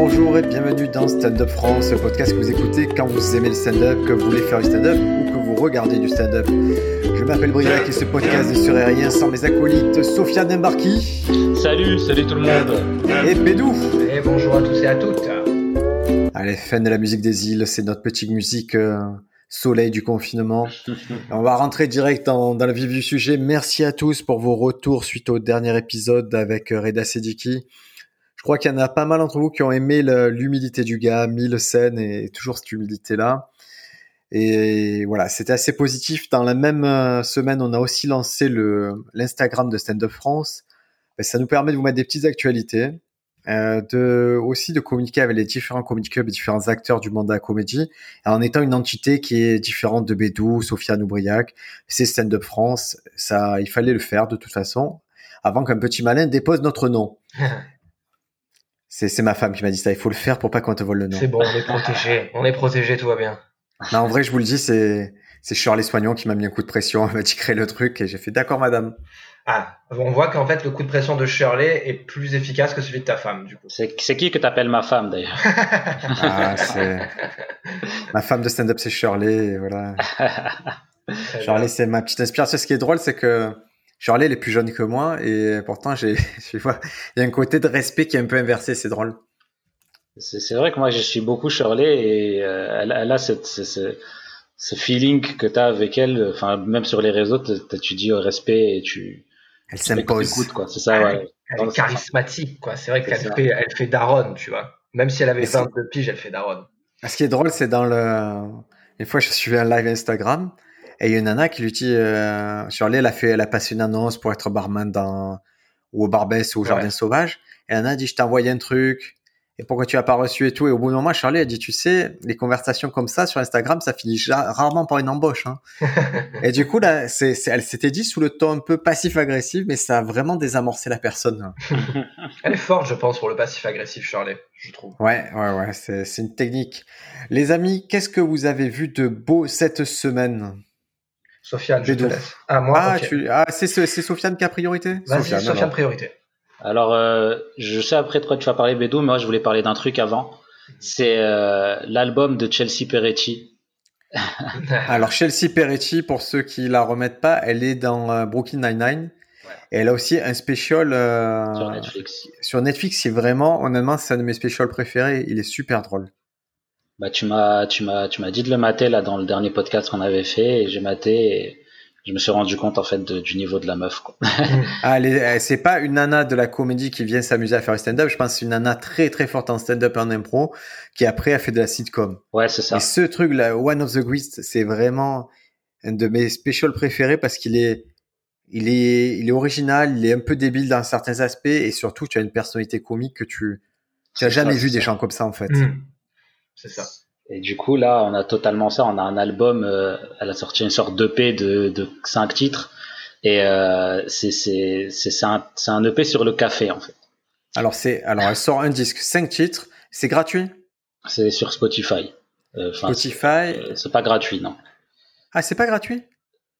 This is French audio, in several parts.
Bonjour et bienvenue dans Stand Up France, le podcast que vous écoutez quand vous aimez le stand-up, que vous voulez faire du stand-up ou que vous regardez du stand-up. Je m'appelle Briac et ce podcast ne serait rien sans mes acolytes Sofiane Embarki. Salut, salut tout le monde. Et Bédou. Et bonjour à tous et à toutes. Allez, fan de la musique des îles, c'est notre petite musique euh, soleil du confinement. On va rentrer direct dans, dans, le vif du sujet. Merci à tous pour vos retours suite au dernier épisode avec euh, Reda Sediki. Je crois qu'il y en a pas mal d'entre vous qui ont aimé l'humilité du gars, mille scènes et toujours cette humilité-là. Et voilà, c'était assez positif. Dans la même euh, semaine, on a aussi lancé l'Instagram de Stand Up France. Ben, ça nous permet de vous mettre des petites actualités, euh, de aussi de communiquer avec les différents comic clubs et différents acteurs du monde de la comédie, en étant une entité qui est différente de Bédou, Sofiane Oubriac. C'est Stand Up France. Ça, il fallait le faire de toute façon avant qu'un petit malin dépose notre nom. C'est ma femme qui m'a dit ça. Il faut le faire pour pas qu'on te vole le nom. C'est bon, on est protégé. On est protégé, tout va bien. Non, en vrai, je vous le dis, c'est c'est Shirley Soignon qui m'a mis un coup de pression. Elle m'a dit créer le truc et j'ai fait d'accord, madame. Ah, on voit qu'en fait, le coup de pression de Shirley est plus efficace que celui de ta femme, du coup. C'est qui que t'appelles ma femme, d'ailleurs? Ah, Ma femme de stand-up, c'est Shirley, et voilà. Shirley, c'est ma petite inspiration. Ce qui est drôle, c'est que Shirley, elle est plus jeune que moi et pourtant, j'ai, il y a un côté de respect qui est un peu inversé, c'est drôle. C'est vrai que moi, je suis beaucoup Shirley et euh, elle, elle, a cette, ce, ce, feeling que tu as avec elle, enfin, même sur les réseaux, tu dis au respect et tu. Elle s'impose. quoi. C'est ça, ouais. Elle, est charismatique, quoi. C'est vrai qu'elle fait, elle fait daronne, tu vois. Même si elle avait 22 piges, elle fait daronne. Ce qui est drôle, c'est dans le. Une fois, je suivais un live Instagram et il y a une nana qui lui dit, euh, Shirley, elle a fait, elle a passé une annonce pour être barman dans, ou au Barbès ou au Jardin Sauvage. Et la nana dit, je t'ai envoyé un truc. Et pourquoi tu as pas reçu et tout. Et au bout d'un moment, Charlie a dit, tu sais, les conversations comme ça sur Instagram, ça finit rarement par une embauche. Hein. et du coup, là, c'est, elle s'était dit sous le ton un peu passif-agressif, mais ça a vraiment désamorcé la personne. elle est forte, je pense, pour le passif-agressif, Charlie, je trouve. Ouais, ouais, ouais, c'est une technique. Les amis, qu'est-ce que vous avez vu de beau cette semaine? Sofiane, je te laisse. Ah, moi, ah, tu... ah c'est, c'est Sofiane qui a priorité Vas-y, Sofiane, Sofiane priorité. Alors, euh, je sais après de quoi tu vas parler, Bédou, mais moi je voulais parler d'un truc avant. C'est euh, l'album de Chelsea Peretti. Alors, Chelsea Peretti, pour ceux qui la remettent pas, elle est dans euh, Brooklyn Nine-Nine. Et elle a aussi un special euh, sur Netflix. Sur Netflix, c'est vraiment, honnêtement, c'est un de mes specials préférés. Il est super drôle. Bah, tu m'as, tu m'as, tu m'as dit de le mater là dans le dernier podcast qu'on avait fait, et j'ai maté. Et je me suis rendu compte en fait du niveau de la meuf. Quoi. ah, c'est pas une nana de la comédie qui vient s'amuser à faire du stand-up. Je pense que c'est une nana très très forte en stand-up et en impro qui après a fait de la sitcom. Ouais, c'est ça. Et ce truc là, One of the Greats, c'est vraiment un de mes specials préférés parce qu'il est il est il est original, il est un peu débile dans certains aspects et surtout tu as une personnalité comique que tu tu as jamais vu des gens comme ça en fait. Mmh. C'est ça. Et du coup, là, on a totalement ça. On a un album, euh, elle a sorti une sorte d'EP de, de cinq titres. Et euh, c'est un, un EP sur le café, en fait. Alors, c'est alors elle sort un disque, cinq titres. C'est gratuit? C'est sur Spotify. Euh, Spotify C'est pas gratuit, non. Ah, c'est pas gratuit?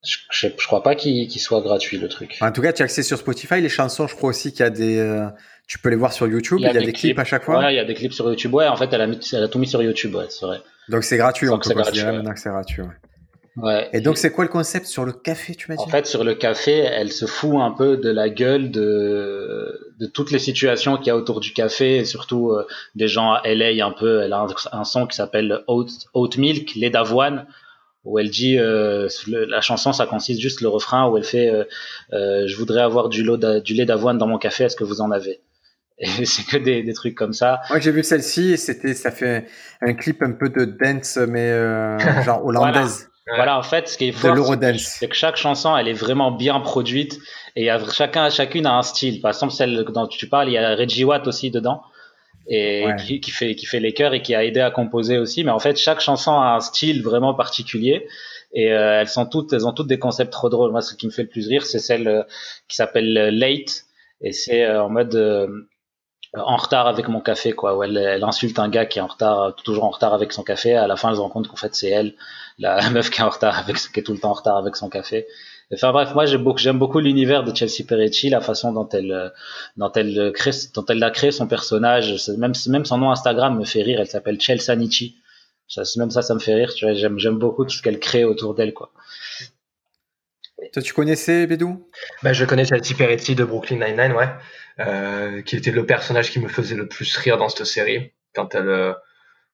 Je, crois pas qu'il soit gratuit, le truc. En tout cas, tu as accès sur Spotify. Les chansons, je crois aussi qu'il y a des... Euh, tu peux les voir sur YouTube. Il y a, des, clips, à chaque fois. Ouais, il y a des clips sur YouTube. Ouais, en fait, elle a, mis, elle a tout mis sur YouTube. Ouais, c'est vrai. Donc c'est gratuit. On peut gratuit, maintenant que c'est gratuit. Ouais. Ouais. Et donc c'est quoi le concept sur le café, tu m'as dit? En fait, sur le café, elle se fout un peu de la gueule de de toutes les situations qu'il y a autour du café, et surtout euh, des gens à LA un peu. Elle a un, son qui s'appelle Oat, Oat Milk, lait d'avoine où elle dit euh, la chanson ça consiste juste le refrain où elle fait euh, euh, je voudrais avoir du, du lait d'avoine dans mon café est-ce que vous en avez? Et c'est que des, des, trucs comme ça. Moi, j'ai vu celle-ci et c'était, ça fait un clip un peu de dance, mais euh, genre hollandaise. Voilà. en fait, ce qui est fort, c'est que chaque chanson, elle est vraiment bien produite et y a, chacun, chacune a un style. Par exemple, celle dont tu parles, il y a Reggie Watt aussi dedans et qui, qui, fait qui fait les chœurs et qui a aidé à composer aussi. Mais en fait, chaque chanson a un style vraiment particulier et euh, elles sont toutes, elles ont toutes des concepts trop drôles. Moi, ce qui me fait le plus rire, c'est celle euh, qui s'appelle Late et c'est en mode en retard avec mon café quoi où elle, elle, insulte un gars qui est en retard toujours en retard avec son café à la fin elle se rend compte qu'en fait c'est elle la meuf qui est en retard avec qui est tout le temps en retard avec son café Enfin bref, moi j'aime beaucoup, j'aime beaucoup l'univers de Chelsea Peretti, la façon dont elle, dont elle crée, dont elle a créé son personnage. Même, même son nom Instagram me fait rire. Elle s'appelle Chelsea Nietzsche. Ça, même ça, ça me fait rire. Tu vois, j'aime, j'aime beaucoup tout ce qu'elle crée autour d'elle, quoi. Toi, tu connaissais Bédou? Bah, Je connais Chelsea Peretti de Brooklyn Nine-Nine, ouais. Euh, qui était le personnage qui me faisait le plus rire dans cette série. Quand elle, euh,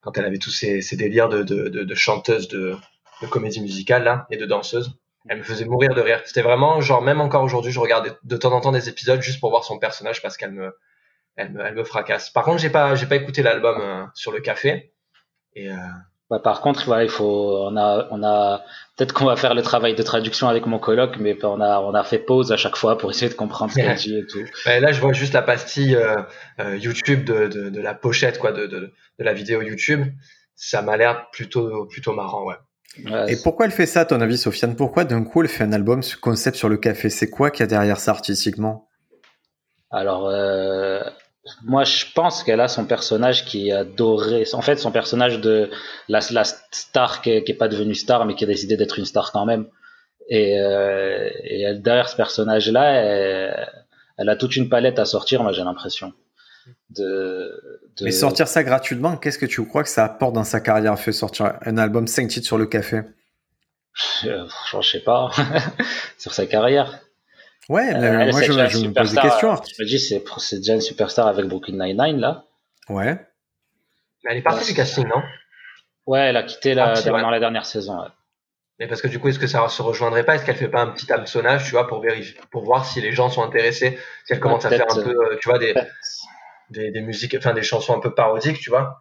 quand elle avait tous ces, ces délires de, de, de, de chanteuse de, de comédie musicale, là, et de danseuse. Elle me faisait mourir de rire. C'était vraiment, genre, même encore aujourd'hui, je regardais de temps en temps des épisodes juste pour voir son personnage parce qu'elle me, elle me, elle me fracasse. Par contre, j'ai pas, j'ai pas écouté l'album euh, sur le café. Et, euh... bah, par contre, voilà, il faut, on a, on a, peut-être qu'on va faire le travail de traduction avec mon coloc, mais on a, on a fait pause à chaque fois pour essayer de comprendre ce qu'elle dit et tout. Bah, là, je vois juste la pastille euh, euh, YouTube de, de, de, la pochette, quoi, de, de, de la vidéo YouTube. Ça m'a l'air plutôt, plutôt marrant, ouais et pourquoi elle fait ça, à ton avis, Sofiane? Pourquoi d'un coup elle fait un album, ce concept sur le café? C'est quoi qu'il y a derrière ça artistiquement? Alors, euh, moi je pense qu'elle a son personnage qui est adoré. En fait, son personnage de la, la star qui n'est pas devenue star, mais qui a décidé d'être une star quand même. Et, euh, et derrière ce personnage-là, elle, elle, a toute une palette à sortir, moi j'ai l'impression. De, Mais sortir ça gratuitement, qu'est-ce que tu crois que ça apporte dans sa carrière? Fait sortir un album 5 titres sur le café? Euh, Franchement, je sais pas. sur sa carrière. Ouais, euh, moi je, je me pose des questions. Je me dis, c'est déjà une superstar avec Brooklyn Nine-Nine là. Ouais. Mais elle est partie du casting, non? Ouais, elle a quitté la, dans la dernière saison. Mais parce que du coup, est-ce que ça se rejoindrait pas? Est-ce qu'elle fait pas un petit hameçonnage, tu vois, pour vérifier, pour voir si les gens sont intéressés, si elle commence à faire un peu, euh, tu vois, des, des, des, musiques, enfin des chansons un peu parodiques, tu vois.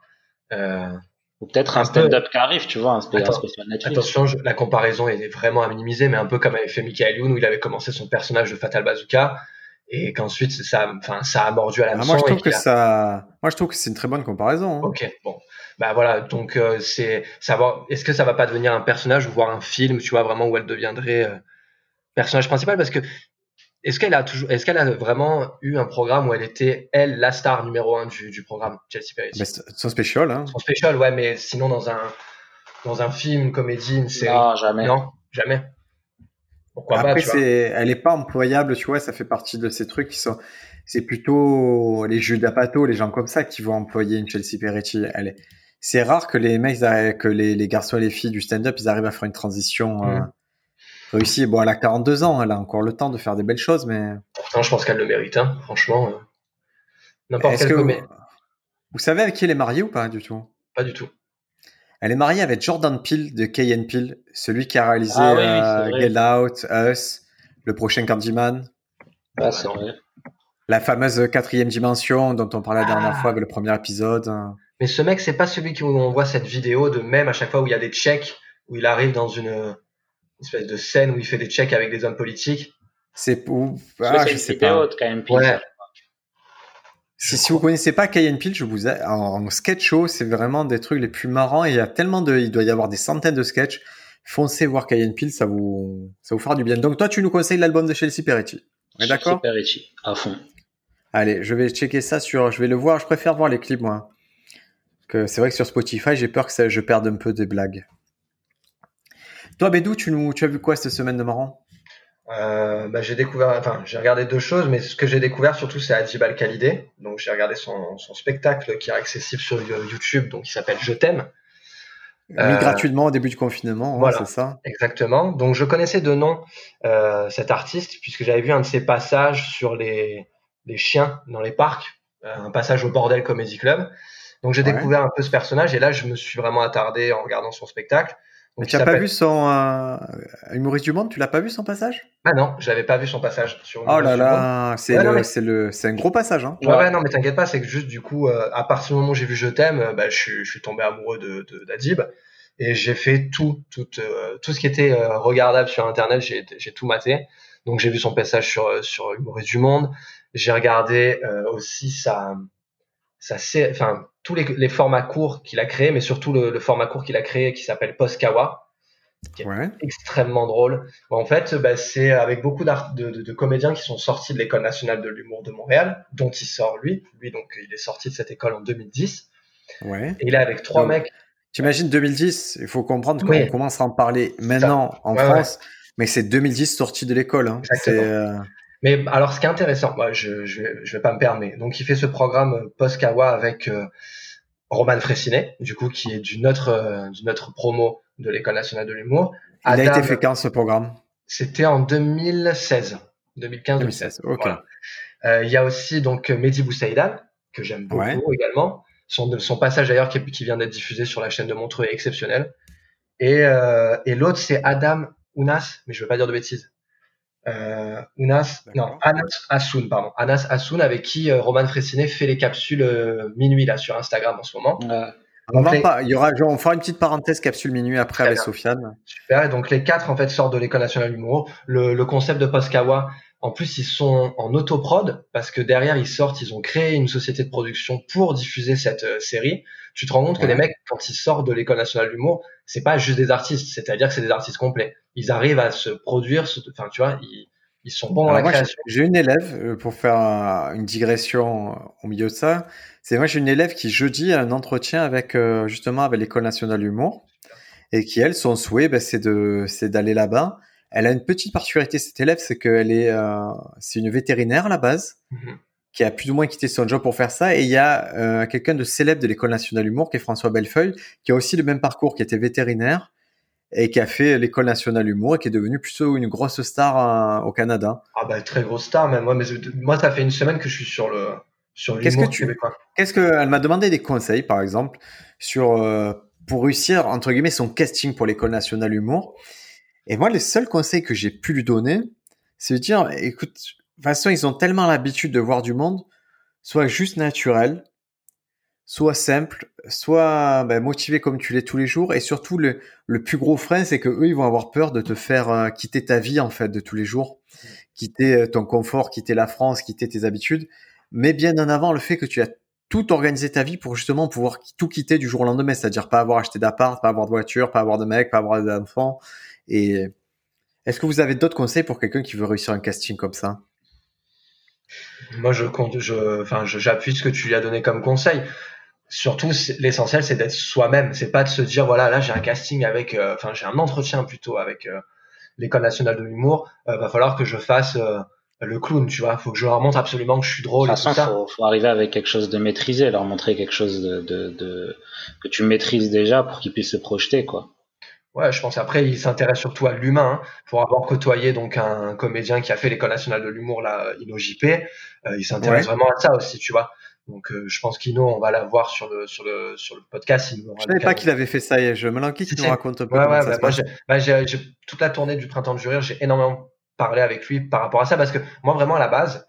Euh, Ou peut-être un stand-up qui arrive, tu vois, un spécial Netflix. Attention, la comparaison est vraiment à minimiser, mais un peu comme avait fait Michael Youn où il avait commencé son personnage de Fatal Bazooka et qu'ensuite ça, enfin ça a mordu à la ah, Moi je trouve que ça, moi je trouve que c'est une très bonne comparaison. Hein. Ok, bon, bah voilà, donc euh, c'est savoir, est-ce que ça va pas devenir un personnage ou voir un film, tu vois, vraiment où elle deviendrait euh, personnage principal? Parce que est-ce qu'elle a toujours, est-ce qu'elle a vraiment eu un programme où elle était elle la star numéro un du, du programme Chelsea Peretti Son spécial, hein. Son spécial, ouais, mais sinon dans un dans un film, une comédie, une série. Non, jamais. Non, jamais. Pourquoi Après, c'est, elle est pas employable, tu vois. Ça fait partie de ces trucs qui sont. C'est plutôt les Jules d'Apato, les gens comme ça qui vont employer une Chelsea Peretti. Elle est. C'est rare que les mecs, que les, les garçons et les filles du stand-up, ils arrivent à faire une transition. Euh, mm réussi. Bon, elle a 42 ans, elle a encore le temps de faire des belles choses, mais. Pourtant, je pense qu'elle le mérite, hein, franchement. Euh, n'importe quel que vous... vous savez avec qui elle est mariée ou pas du tout? Pas du tout. Elle est mariée avec Jordan Peele de Key Peele, celui qui a réalisé ah, euh, Get Out, Us, le prochain Candyman. Ah, c'est vrai. La fameuse quatrième dimension dont on parlait la dernière ah. fois avec le premier épisode. Mais ce mec, c'est pas celui où on voit cette vidéo de même à chaque fois où il y a des checks, où il arrive dans une, espèce de scène où il fait des checks avec des hommes politiques. C'est pour. Ah, je sais pas. Ouais. Si, si vous connaissez pas Kayen Peel, je vous ai... en, sketch show, c'est vraiment des trucs les plus marrants. Et il y a tellement de, il doit y avoir des centaines de sketchs. Foncez voir Kayen Peel, ça vous, ça vous fera du bien. Donc toi, tu nous conseilles l'album de Chelsea Peretti. On est d'accord? Peretti, à fond. Allez, je vais checker ça sur, je vais le voir. Je préfère voir les clips moi. Que c'est vrai que sur Spotify, j'ai peur que ça, je perde un peu des blagues. Toi, Bédou, tu, nous, tu as vu quoi cette semaine de marrant? Euh, bah, j'ai découvert, enfin, j'ai regardé deux choses, mais ce que j'ai découvert surtout, c'est Adjib Al-Khalidé. Donc, j'ai regardé son, son, spectacle qui est accessible sur YouTube, donc il s'appelle Je t'aime. Mis euh, gratuitement au début du confinement, hein, c'est ça. Exactement. Donc, je connaissais de nom euh, cet artiste puisque j'avais vu un de ses passages sur les, les chiens dans les parcs, un passage au Bordel Comedy Club. Donc, j'ai découvert un peu ce personnage et là, je me suis vraiment attardé en regardant son spectacle. Mais tu n'as pas vu son euh, humoriste du monde Tu l'as pas vu son passage? Ah non, j'avais pas vu son passage sur. Oh là là, c'est le, c'est le, c'est un gros passage. Hein. Ouais, ouais, non, mais t'inquiète pas, c'est que juste du coup, euh, à partir du moment où j'ai vu Je t'aime, euh, bah, je, suis, je suis tombé amoureux de, d'Adib et j'ai fait tout, tout, euh, tout ce qui était regardable sur Internet, j'ai, j'ai tout maté. Donc j'ai vu son passage sur sur humoriste du monde. J'ai regardé aussi sa enfin tous les, les formats courts qu'il a créés, mais surtout le, le format court qu'il a créé qui s'appelle Postkawa, qui est extrêmement drôle. en fait, bah, c'est avec beaucoup de, de, de, comédiens qui sont sortis de l'école nationale de l'humour de Montréal, dont il sort lui. Lui, donc, il est sorti de cette école en 2010. Ouais. Et il est avec trois mecs. Tu imagines 2010, il faut comprendre qu'on commence à en parler maintenant en France. Mais c'est 2010 sortie de l'école. Hein. Euh, mais alors, ce qui est intéressant, moi, je, je, vais, je vais pas me permettre. Donc, il fait ce programme Postkawa avec euh, Roman Fressinet, du coup, qui est d'une autre, euh, d'une autre promo de l'École nationale de l'humour. Il a été fait quand ce programme? C'était en 2016, 2015-2016. Ok. Il y a aussi donc Mehdi Boussaïdan, que j'aime beaucoup également. Son, son passage d'ailleurs qui, qui, vient d'être diffusé sur la chaîne de Montreux est exceptionnel. Et, euh, et l'autre, c'est Adam Ounas, mais je veux pas dire de bêtises. Euh, Ounas, non, Anas Assoun, pardon. Anas Assoun, avec qui euh, Roman Fressinet fait les capsules euh, minuit là sur Instagram en ce moment. on, va pas, il y aura, on fera une petite parenthèse capsule minuit après avec Sofiane. Super. Et donc les quatre en fait sortent de l'école nationale d'humour. Le, le concept de Postkawa, en plus, ils sont en autoprod parce que derrière, ils sortent, ils ont créé une société de production pour diffuser cette euh, série. Tu te rends compte que les mecs, quand ils sortent de l'école nationale d'humour, c'est pas juste des artistes, c'est-à-dire que c'est des artistes complets. Ils arrivent à se produire, enfin, tu vois, ils, sont bons dans la création. J'ai une élève, euh, pour faire une digression au milieu de ça, c'est moi, j'ai une élève qui jeudi a un entretien avec, euh, justement, avec l'école nationale d'humour et qui, elle, son souhait, ben, c'est de, c'est d'aller là-bas elle a une petite particularité, cette élève, c'est qu'elle est, euh, c'est une vétérinaire à la base, mhm. Qui a plus ou moins quitté son job pour faire ça. Et il y a euh, quelqu'un de célèbre de l'école nationale d'humour, qui est François Bellefeuille, qui a aussi le même parcours, qui était vétérinaire et qui a fait l'école nationale d'humour et qui est devenu plutôt une grosse star euh, au Canada. Ah bah très grosse star même. Moi, mais, moi, ça fait une semaine que je suis sur le sur Qu'est-ce que tu Qu'est-ce que elle m'a demandé des conseils, par exemple, sur pour réussir entre guillemets son casting pour l'école nationale d'humour. Et moi, les seuls conseils que j'ai pu lui donner, c'est de dire, écoute, de toute façon, ils ont tellement l'habitude de voir du monde, soit juste naturel, soit simple, soit ben, motivé comme tu l'es tous les jours. Et surtout, le, plus gros frein, c'est que eux, ils vont avoir peur de te faire euh, quitter ta vie en fait de tous les jours, quitter euh, ton confort, quitter la France, quitter tes habitudes. Mais bien en avant, le fait que tu as tout organisé ta vie pour justement pouvoir tout quitter du jour au lendemain, c'est-à-dire pas avoir acheté d'appart, pas avoir de voiture, pas avoir de mec, pas avoir d'enfant, et est-ce que vous avez d'autres conseils pour quelqu'un qui veut réussir un casting comme ça? Moi, je compte, je, enfin, j'appuie ce que tu lui as donné comme conseil. Surtout, l'essentiel, c'est d'être soi-même. C'est pas de se dire, voilà, là, j'ai un casting avec, euh, enfin, j'ai un entretien plutôt avec euh, l'école nationale de l'humour. Euh, va falloir que je fasse le clown, tu vois. Faut que je leur montre absolument que je suis drôle. De toute façon, faut, faut, arriver avec quelque chose de maîtrisé, leur montrer quelque chose de, de, de que tu maîtrises déjà pour qu'ils puissent se projeter, quoi. Ouais, je pense après il s'intéresse surtout à l'humain hein. pour avoir côtoyé donc un comédien qui a fait l'école nationale de l'humour là InnoJP, euh, il s'intéresse vraiment à ça aussi, tu vois. Donc euh, je pense qu'Ino on va la voir sur le sur le sur le podcast. Il je savais pas qu'il avait fait ça. Et je me l'enquête qu'il nous raconte un peu. Ouais, ouais, bah, moi bah, j'ai toute la tournée du printemps du rire, j'ai énormément parlé avec lui par rapport à ça parce que moi vraiment à la base,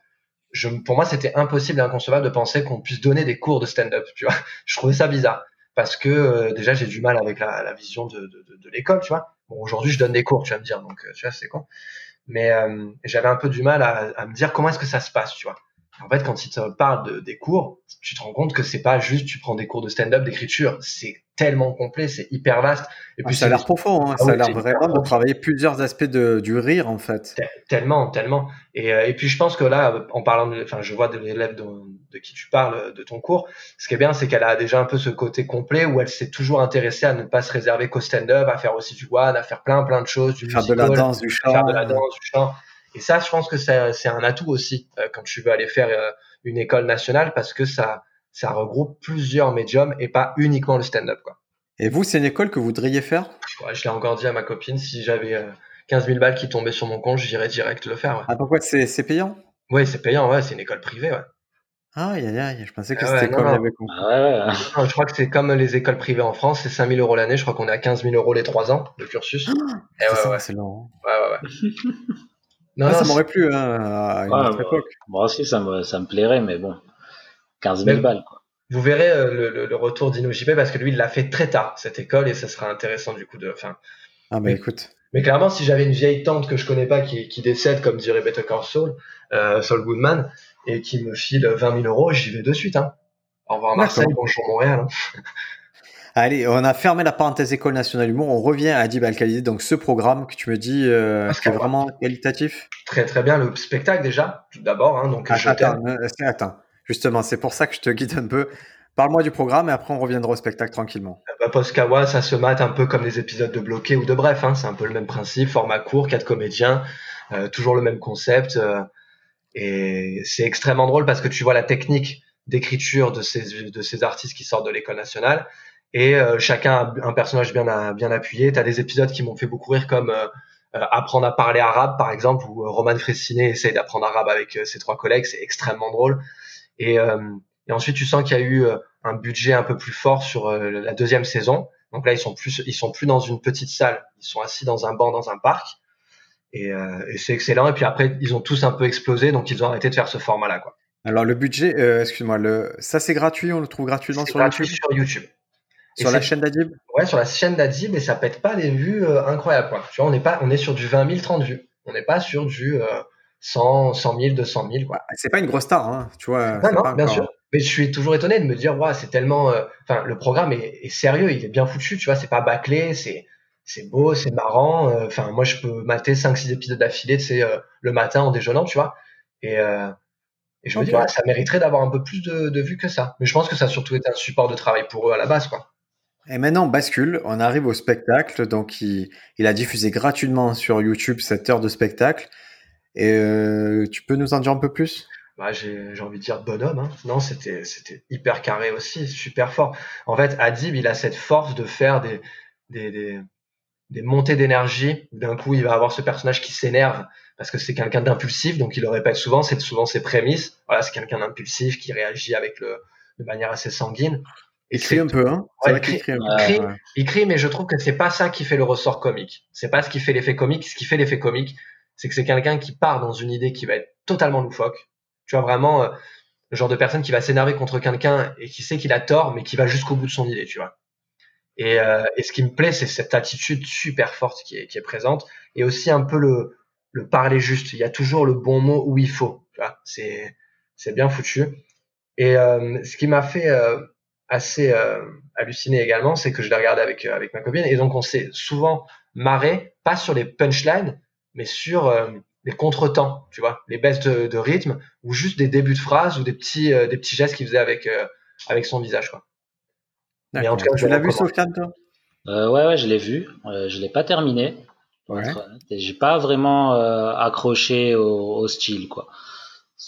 je, pour moi c'était impossible et inconcevable de penser qu'on puisse donner des cours de stand-up. Tu vois, je trouvais ça bizarre parce que euh, déjà j'ai du mal avec la, la vision de, de, de, l'école, tu vois. Bon, aujourd'hui je donne des cours, tu vas me dire, donc euh, tu vois c'est con. Mais euh, j'avais un peu du mal à, à me dire comment est-ce que ça se passe, tu vois. En fait, quand il te parle de, des cours, tu te rends compte que c'est pas juste tu prends des cours de stand-up, d'écriture, c'est tellement complet, c'est hyper vaste. Et puis ah, ça a l'air profond, hein. Ah ça a l'air vraiment de travailler plusieurs aspects de, du rire en fait. Tellement, tellement. Et, et puis je pense que là, en parlant, de, enfin, je vois de l'élève de, de, qui tu parles de ton cours, ce qui est bien, c'est qu'elle a déjà un peu ce côté complet où elle s'est toujours intéressée à ne pas se réserver qu'au stand-up, à faire aussi du one, à faire plein plein de choses, du faire de la danse, du chant, faire de la danse, du chant. Et ça, je pense que c'est un atout aussi euh, quand tu veux aller faire euh, une école nationale parce que ça, ça regroupe plusieurs médiums et pas uniquement le stand-up. Quoi. Et vous, c'est une école que vous voudriez faire? Ouais, Je l'ai encore dit à ma copine, si j'avais 15 euh, 000 balles qui tombaient sur mon compte, j'irais direct le faire. Ouais. Ah, pourquoi c'est payant? Oui, c'est payant, ouais, c'est une école privée. Ouais. Ah, aïe, aïe, aïe, je pensais que ah c'était comme ah Je crois que c'est comme les écoles privées en France, c'est 5 000 euros l'année, je crois qu'on est à 15 000 euros les 3 ans, le cursus. Ah, ouais, c'est long. Ouais, ouais, ouais. Non, ça m'aurait plu hein, à une autre époque. Moi aussi, ça me, ça me plairait, mais bon, 15 000 balles. Quoi. Vous verrez euh, le, le, retour d'InnoJP parce que lui, il l'a fait très tard, cette école, et ça sera intéressant du coup de. Ah, bah mais, écoute. Mais clairement, si j'avais une vieille tante que je connais pas qui, qui décède, comme dirait Better Call Saul, euh, Saul Goodman, et qui me file 20 000 euros, j'y vais de suite. Hein. Au revoir Marseille, bonjour Montréal. Hein. Allez, on a fermé la parenthèse École nationale d'humour. On revient à Adib al donc ce programme que tu me dis euh, qui est vraiment qualitatif. Très très bien, le spectacle déjà, tout d'abord. Hein, donc attends, attends, justement, c'est pour ça que je te guide un peu. Parle-moi du programme et après on reviendra au spectacle tranquillement. Bah, ça se mate un peu comme les épisodes de Bloqué ou de Bref. Hein. C'est un peu le même principe, format court, quatre comédiens, euh, toujours le même concept. Euh, et c'est extrêmement drôle parce que tu vois la technique d'écriture de ces, de ces artistes qui sortent de l'école nationale. Et euh, chacun a un personnage bien, bien appuyé. Tu as des épisodes qui m'ont fait beaucoup rire comme apprendre à parler arabe, par exemple, où Roman Fressinet essaye d'apprendre arabe avec ses trois collègues. C'est extrêmement drôle. Et et ensuite, tu sens qu'il y a eu euh, un budget un peu plus fort sur euh, la deuxième saison. Donc là, ils sont plus, ils sont plus dans une petite salle. Ils sont assis dans un banc dans un parc. Et, euh, et c'est excellent. Et puis après, ils ont tous un peu explosé, donc ils ont arrêté de faire ce format-là, quoi. Alors le budget, euh, excuse-moi, le, ça c'est gratuit, on le trouve gratuitement sur gratuit YouTube. sur YouTube. Sur la chaîne d'Adib? Ouais, sur la chaîne d'Adib, et ça pète pas des vues incroyables, quoi. Tu vois, on n'est pas, on est sur du 20 000, 30 vues. On n'est pas sur du 100, 100 000, 200 000, quoi. C'est pas une grosse star, hein, tu vois. Non, non, bien sûr. Mais je suis toujours étonné de me dire, ouais, c'est tellement, euh, enfin, le programme est, sérieux, il est bien foutu, tu vois, c'est pas bâclé, c'est, c'est beau, c'est marrant. Euh, enfin, moi, je peux mater 5-6 épisodes d'affilée, c'est euh, le matin en déjeunant, tu vois. Et, et je me dis, ouais, ça mériterait d'avoir un peu plus de, de vues que ça. Mais je pense que ça a surtout été un support de travail pour eux à la base, quoi. Et maintenant, on bascule, on arrive au spectacle. Donc, il, il a diffusé gratuitement sur YouTube cette heure de spectacle. Et tu peux nous en dire un peu plus? Bah, j'ai envie de dire bonhomme. Hein. Non, c'était c'était hyper carré aussi, super fort. En fait, Adib, il a cette force de faire des des, des, des montées d'énergie. D'un coup, il va avoir ce personnage qui s'énerve parce que c'est quelqu'un d'impulsif, donc il le répète souvent. C'est souvent ses prémices. Voilà, c'est quelqu'un d'impulsif qui réagit avec le de manière assez sanguine. Il crie un peu, hein il, crie, il, crie, mais je trouve que c'est pas ça qui fait le ressort comique. C'est pas ce qui fait l'effet comique. Ce qui fait l'effet comique, c'est que c'est quelqu'un qui part dans une idée qui va être totalement loufoque, tu vois, vraiment, euh, le genre de personne qui va s'énerver contre quelqu'un et qui sait qu'il a tort, mais qui va jusqu'au bout de son idée, tu vois. Et, euh, et ce qui me plaît, c'est cette attitude super forte qui est, qui est présente et aussi un peu le, le parler juste. Il y a toujours le bon mot où il faut. Tu vois, c'est, bien foutu. Et euh, ce qui m'a fait euh, assez euh, halluciner également, c'est que je l'ai regardé avec, avec ma copine et donc on s'est souvent marré, pas sur les punchlines, mais sur les contretemps, tu vois, les baisses de, rythme ou juste des débuts de phrases ou des petits, euh, des petits gestes qu'il faisait avec, euh, avec son visage, quoi. Mais en tout cas, tu l'as vu, Sofiane, toi? Euh, Ouais, ouais, je l'ai vu. je l'ai pas terminé. Ouais. J'ai pas vraiment accroché au, style, quoi.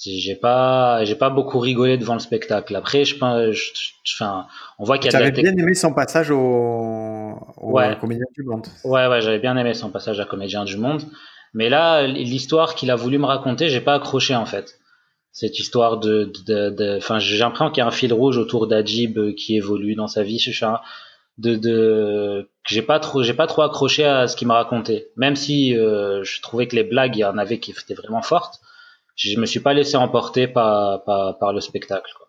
J'ai pas, j'ai pas beaucoup rigolé devant le spectacle. Après, je enfin, on voit qu'il y a. J'avais bien aimé son passage au, au Comédien du Monde. Ouais, ouais, j'avais bien aimé son passage à Comédien du Monde. Mais là, l'histoire qu'il a voulu me raconter, j'ai pas accroché en fait. Cette histoire de, enfin, j'ai l'impression qu'il y a un fil rouge autour d'Ajib euh, qui évolue dans sa vie, de, de, j'ai pas trop, j'ai pas trop accroché à ce qu'il m'a raconté. Même si euh, je trouvais que les blagues, il y en avait qui étaient vraiment fortes, je me suis pas laissé emporter par, par, par le spectacle. Quoi.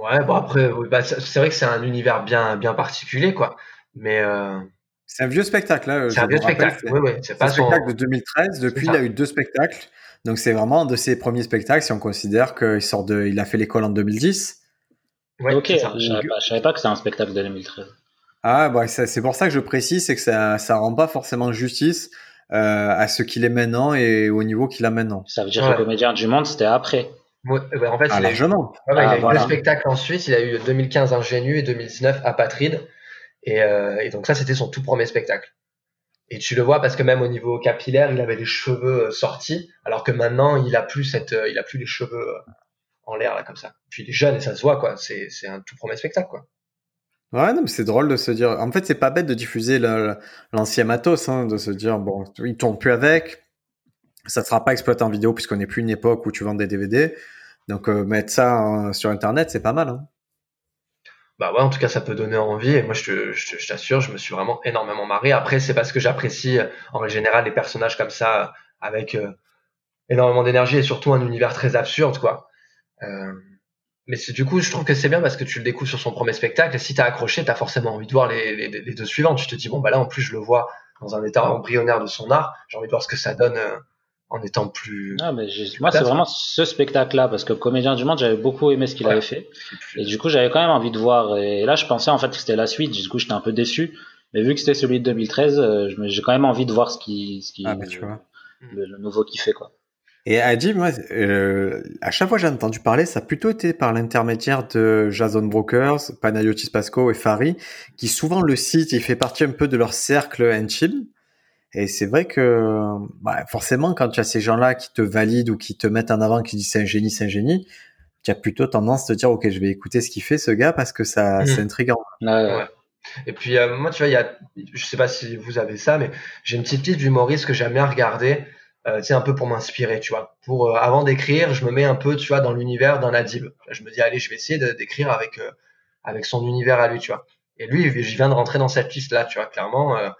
Ouais, bon après, bah, c'est vrai que c'est un univers bien, bien particulier, quoi. Mais euh, c'est un vieux spectacle, là. C'est un vieux spectacle, oui, oui. C'est pas un spectacle de 2013. Depuis, il a eu deux spectacles. Donc, c'est vraiment un de ses premiers spectacles si on considère qu'il sort de, il a fait l'école en 2010. Ouais, ok, je savais, pas, savais pas que c'était un spectacle de 2013. Ah, bah, c'est pour ça que je précise, c'est que ça, ça rend pas forcément justice euh, à ce qu'il est maintenant et au niveau qu'il a maintenant. Ça veut dire que le comédien du monde, c'était après. Ouais, en fait, ah, il, a, eu, il a ah, eu deux spectacles en Suisse. Il a eu 2015 Ingénu et 2019 Apatride. Et, euh, et donc ça, c'était son tout premier spectacle. Et tu le vois parce que même au niveau capillaire, il avait les cheveux euh, sortis, alors que maintenant, il a plus cette, euh, il a plus les cheveux en l'air là comme ça. Puis il est jeune et ça se voit quoi. C'est, c'est un tout premier spectacle quoi. Ouais, non, mais c'est drôle de se dire. En fait, c'est pas bête de diffuser l'ancien matos, hein, de se dire bon, il tourne plus avec, ça ne sera pas exploité en vidéo puisqu'on n'est plus une époque où tu vends des DVD. Donc mettre ça hein, sur Internet, c'est pas mal. Hein bah ouais, en tout cas, ça peut donner envie. Et moi, je, je, t'assure, je me suis vraiment énormément marré. Après, c'est parce que j'apprécie en général les personnages comme ça, avec euh, énormément d'énergie et surtout un univers très absurde, quoi. Euh, mais c'est du coup, je trouve que c'est bien parce que tu le découvres sur son premier spectacle. Et si t'as accroché, t'as forcément envie de voir les, les, les, deux suivants. Tu te dis bon bah là, en plus, je le vois dans un état embryonnaire de son art. J'ai envie de voir ce que ça donne. Euh, en étant plus. Ah, mais moi, c'est vraiment ce spectacle-là, parce que Comédien du Monde, j'avais beaucoup aimé ce qu'il avait fait. Et du coup, j'avais quand même envie de voir. Et là, je pensais en fait que c'était la suite. Du coup, j'étais un peu déçu. Mais vu que c'était celui de 2013, euh, j'ai quand même envie de voir ce qui, ce qui ah, bah, tu vois. Le, nouveau qu'il fait, quoi. Et Adib, moi, euh, à chaque fois que j'ai entendu parler, ça a plutôt été par l'intermédiaire de Jason Brokers, Panayotis Pasco et Fari, qui souvent le citent, il fait partie un peu de leur cercle intime. Et c'est vrai que bah, forcément, quand tu as ces gens-là qui te valident ou qui te mettent en avant, qui disent c'est un génie, c'est un génie, tu as plutôt tendance à te dire ok, je vais écouter ce qu'il fait ce gars parce que ça, mmh. c'est intriguant. Ouais. Et puis euh, moi, tu vois, il y a, je sais pas si vous avez ça, mais j'ai une petite liste d'humoristes que j'aime bien regarder euh, un peu pour m'inspirer, tu vois. Pour euh, avant d'écrire, je me mets un peu, tu vois, dans l'univers d'un Adib. Je me dis allez, je vais essayer d'écrire avec euh, avec son univers à lui, tu vois. Et lui, je viens de rentrer dans cette liste là, tu vois. Clairement, euh,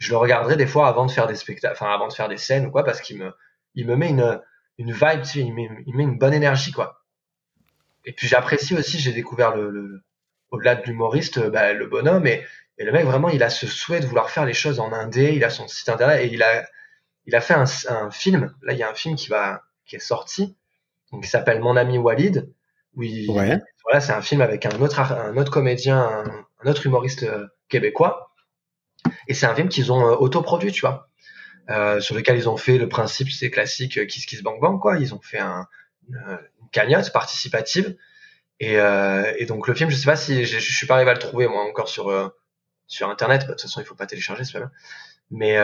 je le regarderai des fois avant de faire des spectacles, enfin avant de faire des scènes ou quoi, parce qu'il me il me met une une vibe, tu sais, il, met, il met une bonne énergie, quoi. Et puis j'apprécie aussi, j'ai découvert le, le au-delà de l'humoriste, bah, le bonhomme et, et le mec vraiment, il a ce souhait de vouloir faire les choses en indé, il a son site internet et il a il a fait un, un, film. Là, il y a un film qui va qui est sorti, donc qui s'appelle Mon ami Walid. Où voilà, c'est un film avec un autre un autre comédien, un, autre humoriste euh, québécois. Et c'est un film qu'ils ont euh, autoproduit, tu vois, euh, sur lequel ils ont fait le principe, c'est classique, euh, Kiss Kiss Bang Bang, quoi. Ils ont fait un, une, cagnotte participative. Et, euh, et, donc le film, je sais pas si je, je suis pas arrivé à le trouver moi encore sur sur internet. Bah, de toute façon, il faut pas télécharger, c'est pas bien. Mais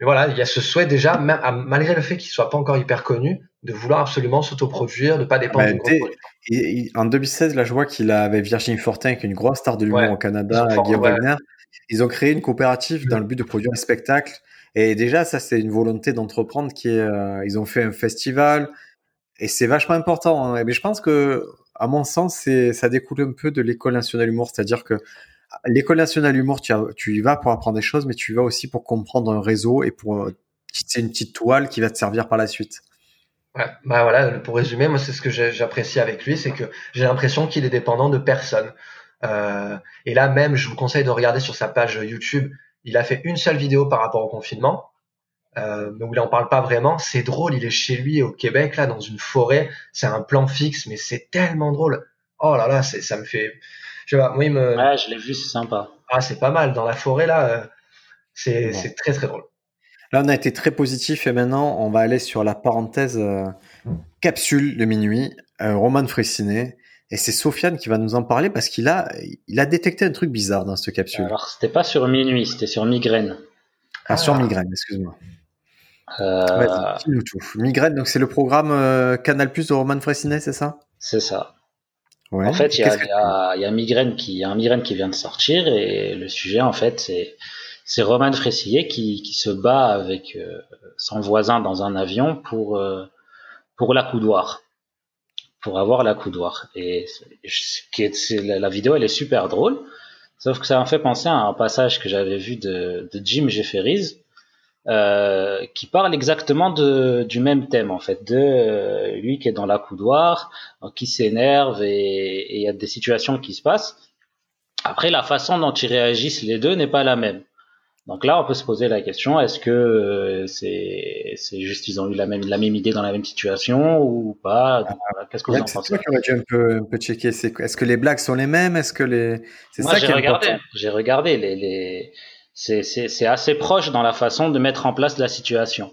mais voilà, il y a ce souhait déjà, malgré le fait qu'il soit pas encore hyper connu, de vouloir absolument s'autoproduire, de pas dépendre bah, du En 2016, là, je vois qu'il avait Virginie Fortin, qui est une grosse star de l'humour au Canada, Guillaume Wagner. Ils ont créé une coopérative dans le but de produire un spectacle. Et déjà, ça, c'est une volonté d'entreprendre qui est, euh, ils ont fait un festival. Et c'est vachement important. Hein. Mais je pense que, à mon sens, c'est, ça découle un peu de l'école nationale humour. C'est-à-dire que l'école nationale humour, tu, tu, y vas pour apprendre des choses, mais tu y vas aussi pour comprendre un réseau et pour euh, c'est une petite toile qui va te servir par la suite. Ouais, bah voilà, pour résumer, moi c'est ce que j'apprécie avec lui, c'est que j'ai l'impression qu'il est dépendant de personne. Euh, et là même, je vous conseille de regarder sur sa page YouTube. Il a fait une seule vidéo par rapport au confinement. Euh, donc là, on parle pas vraiment. C'est drôle. Il est chez lui au Québec, là, dans une forêt. C'est un plan fixe, mais c'est tellement drôle. Oh là là, ça me fait, je sais moi, il me. Ouais, je l'ai vu, c'est sympa. Ah, c'est pas mal. Dans la forêt, là, euh, c'est très, très drôle. Là, on a été très positif et maintenant, on va aller sur la parenthèse euh, capsule de minuit, euh, Roman Fressinet. Et c'est Sofiane qui va nous en parler parce qu'il a, il a détecté un truc bizarre dans cette capsule. Alors, c'était pas sur minuit, c'était sur migraine. Ah, sur ah. migraine, excuse-moi. Euh... tout. Migraine, donc c'est le programme Canal Plus de Roman Fressinet, c'est ça? C'est ça en fait, il y a, y, y a, migraine qui, un migraine qui vient de sortir et le sujet, en fait, c'est c'est Roman Fressillet qui, qui se bat avec euh, son voisin dans un avion pour euh, pour la coudoir, pour avoir la coudoir. Et la, la, vidéo, elle est super drôle, sauf que ça m'a fait penser à un passage que j'avais vu de, de Jim Jefferies euh, qui parle exactement de, du même thème en fait, de euh, lui qui est dans la coudoir, qui s'énerve et il y a des situations qui se passent. Après, la façon dont ils réagissent les deux n'est pas la même. Donc là, on peut se poser la question est-ce que euh, c'est c'est juste ils ont eu la même la même idée dans la même situation ou pas? Qu'est-ce que vous en pensez? C'est toi qui aurais dû un peu un peu checker. Est-ce que les blagues sont les mêmes? Est-ce que les c'est ça j'ai regardé. J'ai regardé les les c'est assez proche dans la façon de mettre en place la situation.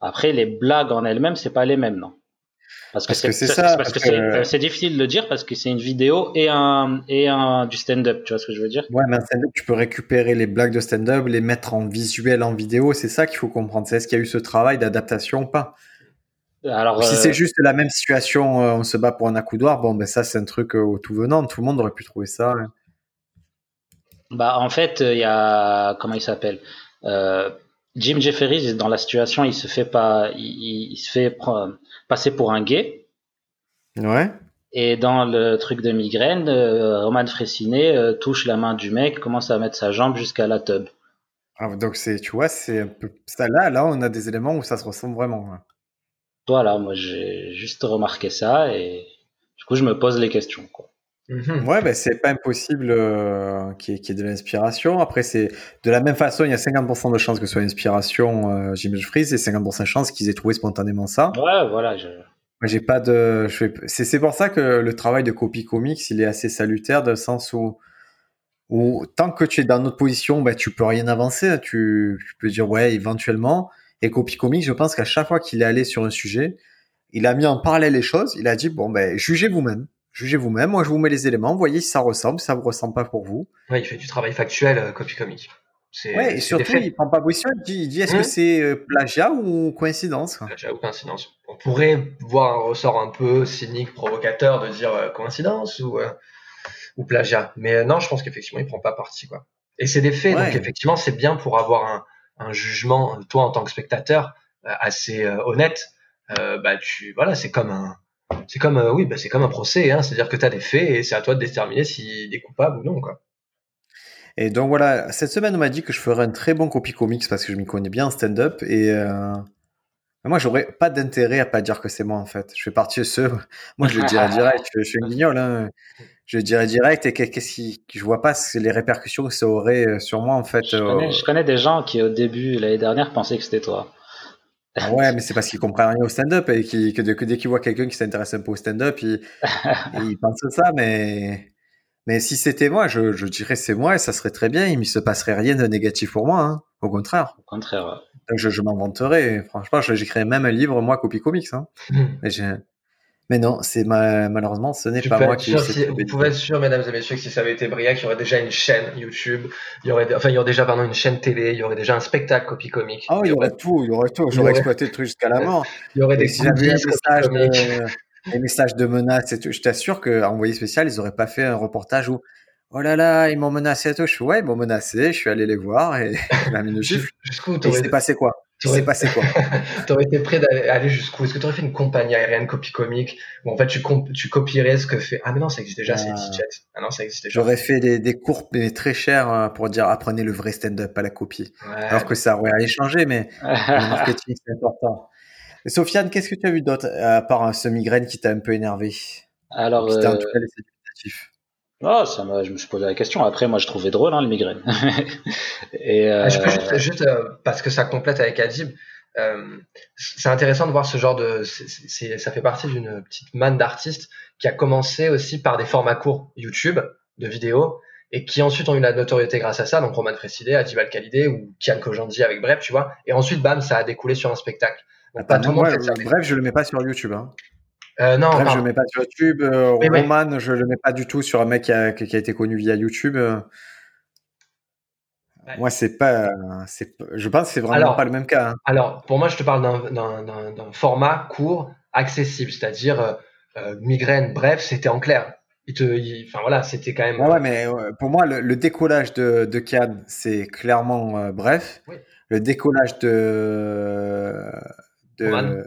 Après, les blagues en elles-mêmes, c'est pas les mêmes, non? Parce que c'est ça. Parce, que, c'est difficile de dire parce que c'est une vidéo et un et un du stand-up. Tu vois ce que je veux dire? Ouais, mais un stand-up, tu peux récupérer les blagues de stand-up, les mettre en visuel, en vidéo. C'est ça qu'il faut comprendre. C'est est-ce qu'il y a eu ce travail d'adaptation ou pas? Alors, si c'est euh, juste la même situation, euh, on se bat pour un accoudoir, bon, ben ça, c'est un truc euh, au tout venant. Tout le monde aurait pu trouver ça. Hein. Bah, en fait, il y a comment il s'appelle? Euh, Jim Jefferies dans la situation, il se fait pas, il, se fait passer pour un gay. Ouais. Et dans le truc de migraine, euh, Roman Fressinet euh, touche la main du mec, commence à mettre sa jambe jusqu'à la tub. Ah, donc c'est, tu vois, c'est un peu ça là, là, on a des éléments où ça se ressemble vraiment. Hein. Voilà, moi j'ai juste remarqué ça et du coup je me pose les questions. Quoi. Mmh ouais, ben c'est pas impossible euh, qu'il y, ait de l'inspiration. Après, c'est de la même façon, il y a 50% de chances que ce soit inspiration euh, Jim Freeze et 50% de chances qu'ils aient trouvé spontanément ça. Ouais, voilà. Je... J'ai pas de. C'est pour ça que le travail de copy comics, il est assez salutaire, dans le sens où, où tant que tu es dans notre position, ben, tu peux rien avancer. Tu, tu peux dire ouais, éventuellement. Et Copy Comics, je pense qu'à chaque fois qu'il est allé sur un sujet, il a mis en parallèle les choses. Il a dit bon ben jugez vous-même, jugez vous-même. Moi je vous mets les éléments, voyez si ça ressemble, si ça vous ressemble pas pour vous. Ouais, il fait du travail factuel, euh, Copy Comics. Ouais, et surtout, il prend pas position. Il dit, est-ce que mmh. c'est euh, plagiat ou coïncidence Plagiat ou coïncidence. On pourrait voir un ressort un peu cynique, provocateur de dire euh, coïncidence ou, euh, ou plagiat. Mais non, je pense qu'effectivement, il prend pas parti. quoi. Et c'est des faits, donc effectivement, c'est bien pour avoir un, un, jugement, toi en tant que spectateur, assez honnête. bah, tu, voilà, c'est comme un. C'est comme, oui, bah, c'est comme un procès, hein, c'est-à-dire que tu as des faits et c'est à toi de déterminer s'il est coupable ou non. Quoi. Et donc voilà, cette semaine on m'a dit que je ferais un très bon copy comics parce que je m'y connais bien en stand-up et euh... moi j'aurais pas d'intérêt à pas dire que c'est moi en fait. Je fais partie de ceux. Moi je le dirais direct. Je, suis une guignol. Hein. Je le dirais direct et qu'est-ce qui, je vois pas les répercussions que ça aurait euh, sur moi en fait. Je connais, je connais des gens qui au début l'année dernière pensaient que c'était toi. Ouais, mais c'est parce qu'ils comprennent rien au stand-up et que, dès qu'ils voient quelqu'un qui s'intéresse un peu au stand-up, ils, ils pensent ça, mais mais si c'était moi, je, je dirais c'est moi et ça serait très bien. Il ne se passerait rien de négatif pour moi. Hein. Au contraire. Au contraire. Ouais. Donc je, je m'en vanterais. Franchement, j'écrirais même un livre, moi, copie comics. Hein. mais, mais, non, c'est malheureusement, ce n'est pas moi qui. Si, vous pouvez être sûr, mesdames et messieurs, que si ça avait été Briac, il y aurait déjà une chaîne YouTube. Il y aurait, enfin, il y aurait déjà pardon une chaîne télé. Il y aurait déjà un spectacle copie comics. Ah, il y, aurait, tout. Il y aurait tout. J'aurais exploité le truc jusqu'à la mort. Il y aurait des si les messages de menaces et tout. Je t'assure qu'à envoyé spécial, ils auraient pas fait un reportage où oh là là, ils m'ont menacé et tout. Je suis ouais, ils m'ont menacé. Je suis allé les voir et la mis Jusqu'où Il s'est passé quoi? Il s'est passé quoi? T'aurais été prêt d'aller jusqu'où? Est-ce que tu aurais fait une compagnie aérienne copie comique? Où en fait tu, tu copierais ce que fait Ah mais non, ça existe déjà, c'est EasyJet. Ah non, ça existe déjà. J'aurais fait des, des cours mais très chers hein, pour dire apprenez le vrai stand-up, pas la copie. Alors que ça aurait allé changer, mais le marketing c'est important. Sofiane, qu'est-ce que tu as vu d'autre à part ce migraine qui t'a un peu énervé? Alors, qui euh... Oh, ça je me suis posé la question. Après, moi, je trouvais drôle hein, le migraine. Et, euh... Je peux juste, juste euh, parce que ça complète avec Adib. Euh, c'est intéressant de voir ce genre de. ça fait partie d'une petite manne d'artistes qui a commencé aussi par des formats courts YouTube de vidéos et qui ensuite ont eu la notoriété grâce à ça. Donc Roman Fressidé, Adib Al-Khalidé ou Kian Kojandi avec Bref, tu vois. Et ensuite, bam, ça a découlé sur un spectacle. Bref, je le mets pas sur YouTube. Hein. Euh, non, Bref, je le mets pas sur YouTube. Euh, Roman, je le mets pas du tout sur un mec qui a, qui a été connu via YouTube. Moi, c'est pas, c'est, je pense que c'est vraiment pas le même cas. Hein. Alors, pour moi, je te parle d'un format court, accessible, c'est-à-dire euh, euh, migraine. Bref, c'était en clair. Il te, enfin voilà, c'était quand même. Ouais, mais pour moi, le, décollage de, de Cannes, c'est clairement bref. Le décollage de de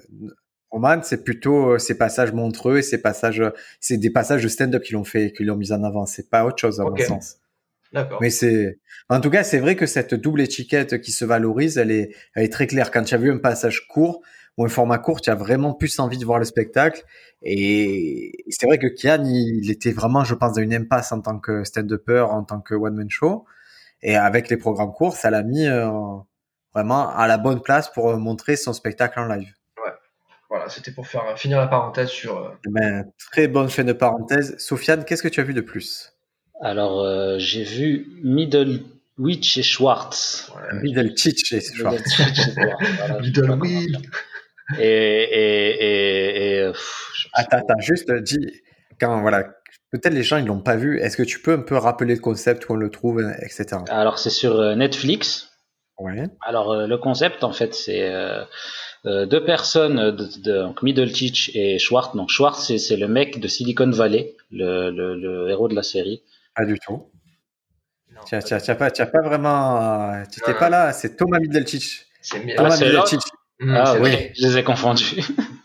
Roman, c'est plutôt euh, ces passages montreux et ces passages, c'est des passages de stand-up qui l'ont fait, qui l'ont mis en avant. C'est pas autre chose à mon sens. D'accord. Mais c'est, en tout cas, c'est vrai que cette double étiquette qui se valorise, elle est, elle est très claire. Quand tu as vu un passage court ou un format court, tu as vraiment plus envie de voir le spectacle. Et c'est vrai que Kian, il était vraiment, je pense, dans une impasse en tant que stand-upper, en tant que one-man show. Et avec les programmes courts, ça l'a mis euh, vraiment à la bonne place pour euh, montrer son spectacle en live. Ouais, voilà, c'était pour faire finir la parenthèse sur. Euh, eh ben, très bonne fin de parenthèse. Sofiane, qu'est-ce que tu as vu de plus? Alors, euh, j'ai vu Middle Witch et Schwartz. Middle Witch et Schwartz. Middle Witch. Et, et, et, attends, attends, juste dis quand voilà, peut-être les gens ils l'ont pas vu. Est-ce que tu peux un peu rappeler le concept, qu'on le trouve, etc. Alors c'est sur Netflix. Ouais. Alors euh, le concept en fait c'est euh, euh, deux personnes, de, de, donc Middletich et Schwartz. Donc Schwartz c'est le mec de Silicon Valley, le, le, le héros de la série. Pas du tout. Tu n'as pas, pas vraiment, tu n'étais pas là. C'est Thomas Middletich. C'est Thomas Middletich. Mmh, ah oui, je les ai confondus.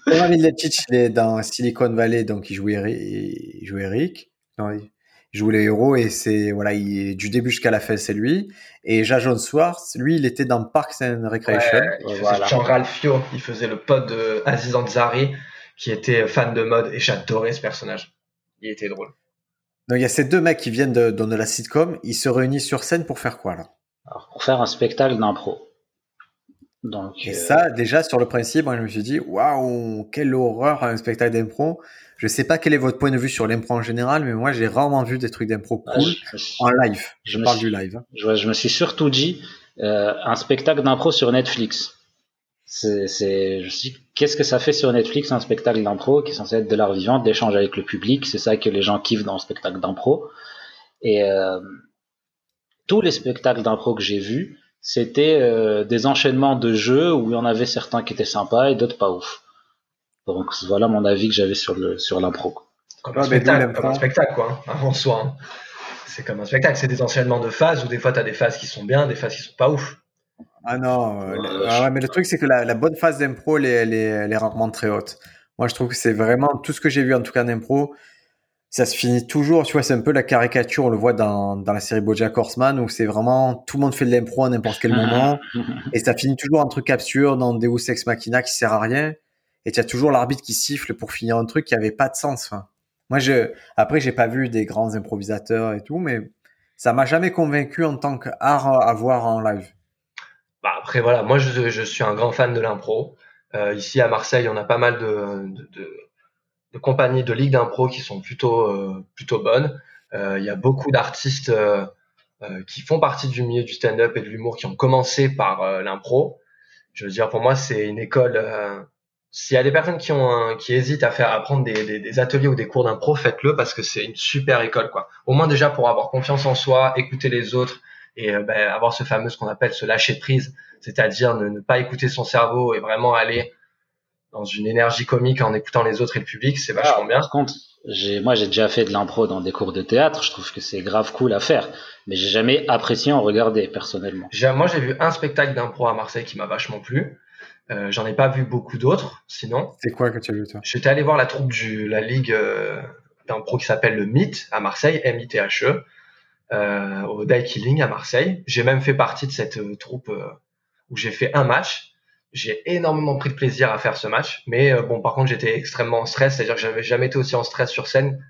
Thomas Middletich, il est dans Silicon Valley, donc il joue Eric. Il joue Eric. Non, il joue les héros et c'est voilà, il, du début jusqu'à la fin, c'est lui. Et Jason Swartz, lui, il était dans Parks and Recreation. Ouais, il faisait Jean Ralphio, il faisait le pote de Aziz Ansari, qui était fan de mode et j'adorais ce personnage. Il était drôle. Donc il y a ces deux mecs qui viennent de, de la sitcom, ils se réunissent sur scène pour faire quoi là? Alors, Pour faire un spectacle d'impro. Donc, et euh, ça, déjà sur le principe, moi je me suis dit, waouh, quelle horreur un spectacle d'impro. Je sais pas quel est votre point de vue sur l'impro en général, mais moi j'ai rarement vu des trucs d'impro ah, cool en live. Je, parle du live. Hein. Je, me suis surtout dit euh, un spectacle d'impro sur Netflix. c'est, je qu'est-ce que ça fait sur Netflix un spectacle d'impro qui est censé être de l'art vivant, d'échange avec le public, c'est ça que les gens kiffent dans le spectacle d'impro. Et euh, tous les spectacles d'impro que j'ai vus, c'était euh, des enchaînements de jeux où il y en avait certains qui étaient sympas et d'autres pas ouf. Donc voilà mon avis que j'avais sur le sur l'impro. Comme, un spectacle, comme un spectacle, quoi, hein, avant soi. Hein. C'est comme un spectacle, c'est des enchaînements de phases où des fois tu as des phases qui sont bien, des phases qui sont pas ouf. Ah non, euh, ah mais le truc c'est que la, bonne phase d'impro, elle, elle, est rarement très haute. Moi je trouve que c'est vraiment tout ce que j'ai vu en tout cas d'impro, ça se finit toujours, tu vois, c'est un peu la caricature, on le voit dans, dans la série Bojack Horseman, où c'est vraiment, tout le monde fait de l'impro à n'importe quel moment, et ça finit toujours un truc absurde dans Deus Ex Machina qui sert à rien, et tu as toujours l'arbitre qui siffle pour finir un truc qui avait pas de sens. Moi, je, après, j'ai pas vu des grands improvisateurs et tout, mais ça m'a jamais convaincu en tant qu'art à voir en live. Bah après, voilà, moi, je, je suis un grand fan de l'impro. Euh, ici à Marseille, on a pas mal de, de de compagnies de ligues d'impro qui sont plutôt euh, plutôt bonnes. Euh, il y a beaucoup d'artistes euh, qui font partie du milieu du stand-up et de l'humour qui ont commencé par l'impro. Je veux dire, pour moi, c'est une école. S'il y a des personnes qui ont qui hésitent à faire apprendre des, des, des ateliers ou des cours d'impro, faites-le parce que c'est une super école, quoi. Au moins déjà pour avoir confiance en soi, écouter les autres et ben, avoir ce fameux ce qu'on appelle ce lâcher prise, c'est-à-dire ne, ne, pas écouter son cerveau et vraiment aller dans une énergie comique en écoutant les autres et le public, c'est vachement ah, bien. Par contre, j'ai, moi j'ai déjà fait de l'impro dans des cours de théâtre, je trouve que c'est grave cool à faire, mais j'ai jamais apprécié en regarder personnellement. moi j'ai vu un spectacle d'impro à Marseille qui m'a vachement plu. Euh, j'en ai pas vu beaucoup d'autres, sinon. C'est quoi que tu as vu toi? J'étais allé voir la troupe du la ligue euh, d'impro qui s'appelle le Mythe à Marseille, M-I-T-H-E, euh, au Die Killing à Marseille. J'ai même fait partie de cette troupe où j'ai fait un match j'ai énormément pris de plaisir à faire ce match, mais bon, par contre, j'étais extrêmement en stress, c'est-à-dire que j'avais jamais été aussi en stress sur scène,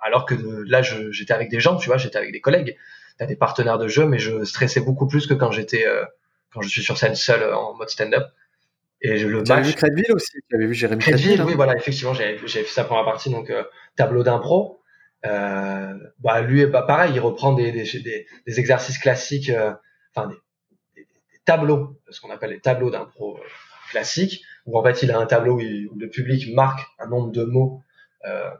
alors que là, j'étais avec des gens, tu vois, j'étais avec des collègues, t'as des partenaires de jeu, mais je stressais beaucoup plus que quand j'étais, euh, quand je suis sur scène seul en mode stand-up. Et je, le match. vu Crédville aussi, tu avais vu Jérémy Crédville. Oui, voilà, effectivement, j'avais fait sa première partie, donc tableau d'impro. Euh, bah lui, bah, pareil, il reprend des, des, des, des exercices classiques, enfin des, tableaux, ce qu'on appelle les tableaux d'impro euh, classiques, où en fait il a un tableau où, le public marque un nombre de mots euh,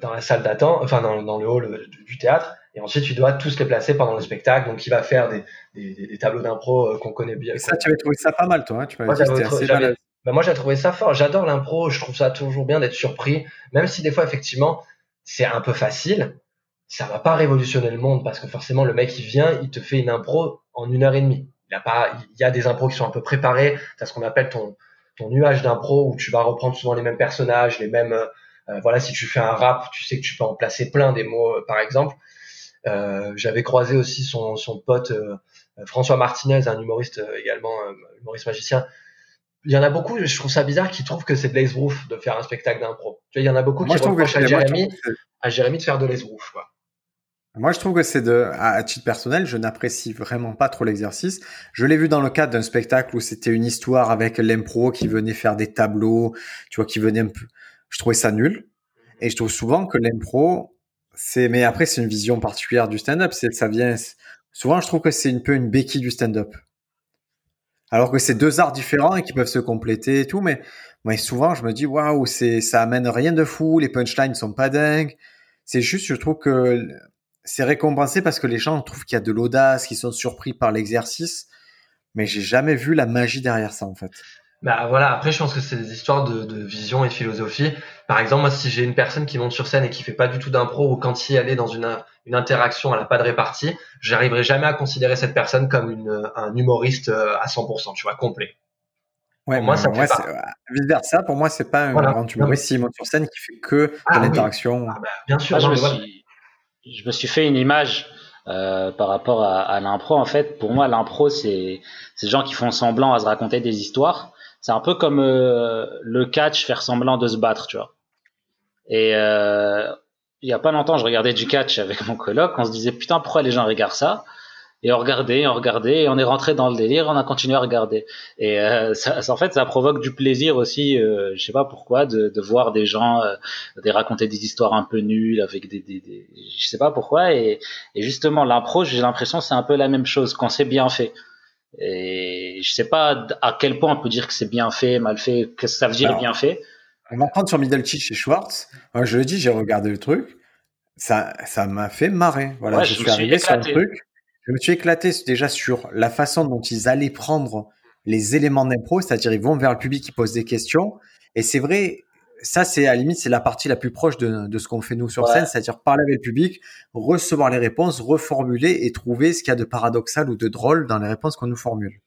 dans la salle d'attente, enfin dans, dans, le hall du théâtre, et ensuite tu dois tous les placer pendant le spectacle. Donc il va faire des, des, des tableaux d'impro euh, qu'on connaît bien. Et ça, tu avais trouvé ça pas mal, toi. Hein tu moi, j'avais moi j'ai trouvé ça fort. J'adore l'impro. Je trouve ça toujours bien d'être surpris, même si des fois effectivement c'est un peu facile. Ça va pas révolutionner le monde parce que forcément le mec il vient, il te fait une impro en une heure et demie. Il y a pas, il y a des impros qui sont un peu préparés. Tu as ce qu'on appelle ton, ton nuage d'impro où tu vas reprendre souvent les mêmes personnages, les mêmes, euh, voilà, si tu fais un rap, tu sais que tu peux en placer plein des mots, euh, par exemple. Euh, J'avais croisé aussi son, son pote euh, François Martinez, un humoriste également, humoriste magicien. Il y en a beaucoup, je trouve ça bizarre, qui trouvent que c'est de l'esbrouf de faire un spectacle d'impro. Tu vois, il y en a beaucoup qui reprochent à Jérémy, à Jérémy de faire de l'esbrouf, quoi. Moi, je trouve que c'est de, à titre personnel, je n'apprécie vraiment pas trop l'exercice. Je l'ai vu dans le cadre d'un spectacle où c'était une histoire avec l'impro qui venait faire des tableaux, tu vois, qui venait un peu. Je trouvais ça nul. Et je trouve souvent que l'impro, c'est, mais après, c'est une vision particulière du stand-up. C'est, ça vient, souvent, je trouve que c'est un peu une béquille du stand-up. Alors que c'est deux arts différents qui peuvent se compléter et tout, mais, mais souvent, je me dis, waouh, c'est, ça amène rien de fou, les punchlines sont pas dingues. C'est juste, je trouve que c'est récompensé parce que les gens trouvent qu'il y a de l'audace, qu'ils sont surpris par l'exercice, mais j'ai jamais vu la magie derrière ça en fait. Bah voilà, après je pense que c'est des histoires de, de, vision et de philosophie. Par exemple, moi si j'ai une personne qui monte sur scène et qui fait pas du tout d'impro ou quand il est dans une, une interaction, elle a pas de répartie, j'arriverai jamais à considérer cette personne comme une, un humoriste euh, à 100%, tu vois, complet. Ouais, pour moi, ça moi, vice versa. Pour moi, c'est pas un grand humoriste s'il monte sur scène qui fait que de ah l'interaction. Ah bah, bien sûr. je, je me suis fait une image euh, par rapport à, à l'impro. En fait, pour moi, l'impro, c'est ces gens qui font semblant à se raconter des histoires. C'est un peu comme euh, le catch faire semblant de se battre, tu vois. Et euh, il y a pas longtemps, je regardais du catch avec mon coloc. On se disait putain, pourquoi les gens regardent ça? Et on regardait, on regardait, et on est rentré dans le délire, on a continué à regarder. Et euh, ça, en fait, ça provoque du plaisir aussi, euh, je sais pas pourquoi, de, de voir des gens euh, de raconter des histoires un peu nulles avec des, des, des je sais pas pourquoi. Et, et justement, l'impro, j'ai l'impression c'est un peu la même chose quand c'est bien fait. Et je sais pas à quel point on peut dire que c'est bien fait, mal fait, qu'est-ce que ça veut dire bien fait. On va prendre sur Middleton chez Schwartz. Moi, je le dis, j'ai regardé le truc. Ça, ça m'a fait marrer. Voilà, je, suis arrivé sur le truc. Je me suis éclaté déjà sur la façon dont ils allaient prendre les éléments d'impro, c'est-à-dire ils vont vers le public, ils posent des questions. Et c'est vrai, ça c'est à la limite c'est la partie la plus proche de, de ce qu'on fait nous sur scène, c'est-à-dire parler avec le public, recevoir les réponses, reformuler et trouver ce qu'il y a de paradoxal ou de drôle dans les réponses qu'on nous formule.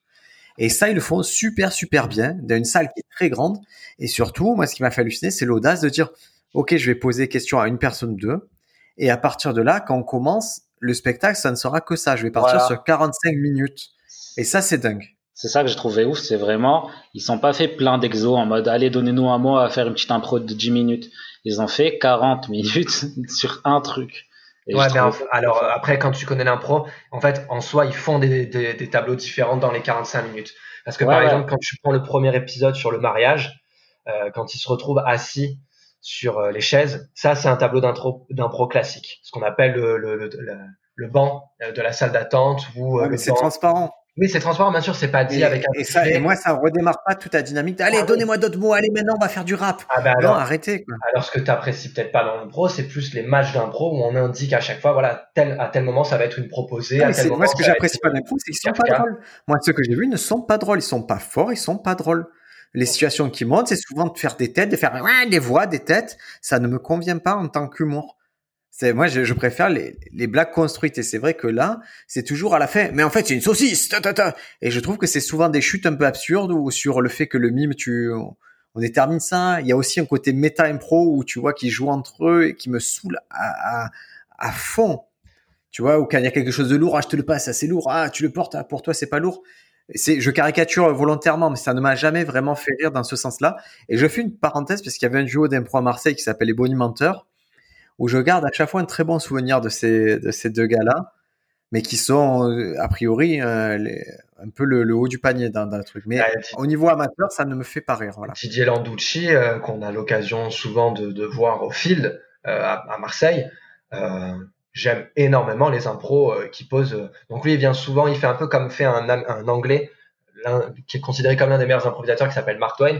Et ça, ils le font super, super bien, dans une salle qui est très grande. Et surtout, moi, ce qui m'a fait halluciner, c'est l'audace de dire, OK, je vais poser des questions à une personne ou deux. Et à partir de là, quand on commence, le spectacle, ça ne sera que ça. Je vais partir sur 45 minutes. Et ça, c'est dingue. C'est ça que j'ai trouvé ouf, c'est vraiment, ils sont pas fait plein d'exos en mode, allez, donnez-nous un mot à faire une petite impro de 10 minutes. Ils ont fait 40 minutes sur un truc. ouais, mais alors après, quand tu connais l'impro, en fait, en soi, ils font des, des, tableaux différents dans les 45 minutes. Parce que par exemple, quand tu prends le premier épisode sur le mariage, euh, quand ils se retrouvent assis sur euh, les chaises. Ça, c'est un tableau d'impro classique, ce qu'on appelle le, le, le, le, banc euh, de la salle d'attente. ou euh, c'est transparent. Oui, c'est transparent, bien sûr, c'est pas dit avec un et, ça, et moi, ça redémarre pas toute la dynamique. Allez, ah donnez-moi d'autres mots. Allez, maintenant, on va faire du rap. Ah bah alors, non, arrêtez. Quoi. Alors, ce que tu apprécies peut-être pas dans l'impro, c'est plus les matchs d'impro où on indique à chaque fois, voilà, tel, à tel moment, ça va être une proposée. à tel moment, moi, ce que j'apprécie pas dans l'impro, c'est qu'ils sont pas drôles. Moi, ceux que j'ai vus ne sont pas drôles. Ils sont pas forts, ils sont pas drôles les situations qui montent, c'est souvent de faire des têtes, de faire des voix, des têtes. Ça ne me convient pas en tant qu'humour. Moi, je, préfère les, blagues construites. Et c'est vrai que là, c'est toujours à la fin. Mais en fait, c'est une saucisse. Et je trouve que c'est souvent des chutes un peu absurdes ou sur le fait que le mime, tu, on détermine ça. Il y a aussi un côté méta impro où tu vois qu'ils jouent entre eux et qui me saoule à, fond. Tu vois, ou quand il y a quelque chose de lourd, ah, je te le passe, c'est lourd. Ah, tu le portes, ah, pour toi, c'est pas lourd je caricature volontairement, mais ça ne m'a jamais vraiment fait rire dans ce sens-là. Et je fais une parenthèse parce qu'il y avait un duo d'impro à Marseille qui s'appelle les Bonimenteurs, où je garde à chaque fois un très bon souvenir de ces, de ces deux gars-là, mais qui sont euh, a priori euh, un peu le, haut du panier dans, dans le truc. Mais au niveau amateur, ça ne me fait pas rire. Voilà. Didier Landucci, euh, qu'on a l'occasion souvent de, de, voir au field à, à, Marseille. Euh, j'aime énormément les impros euh, qui posent. Euh, donc lui, il vient souvent, il fait un peu comme fait un, un anglais qui est considéré comme l'un des meilleurs improvisateurs qui s'appelle Mark Twain,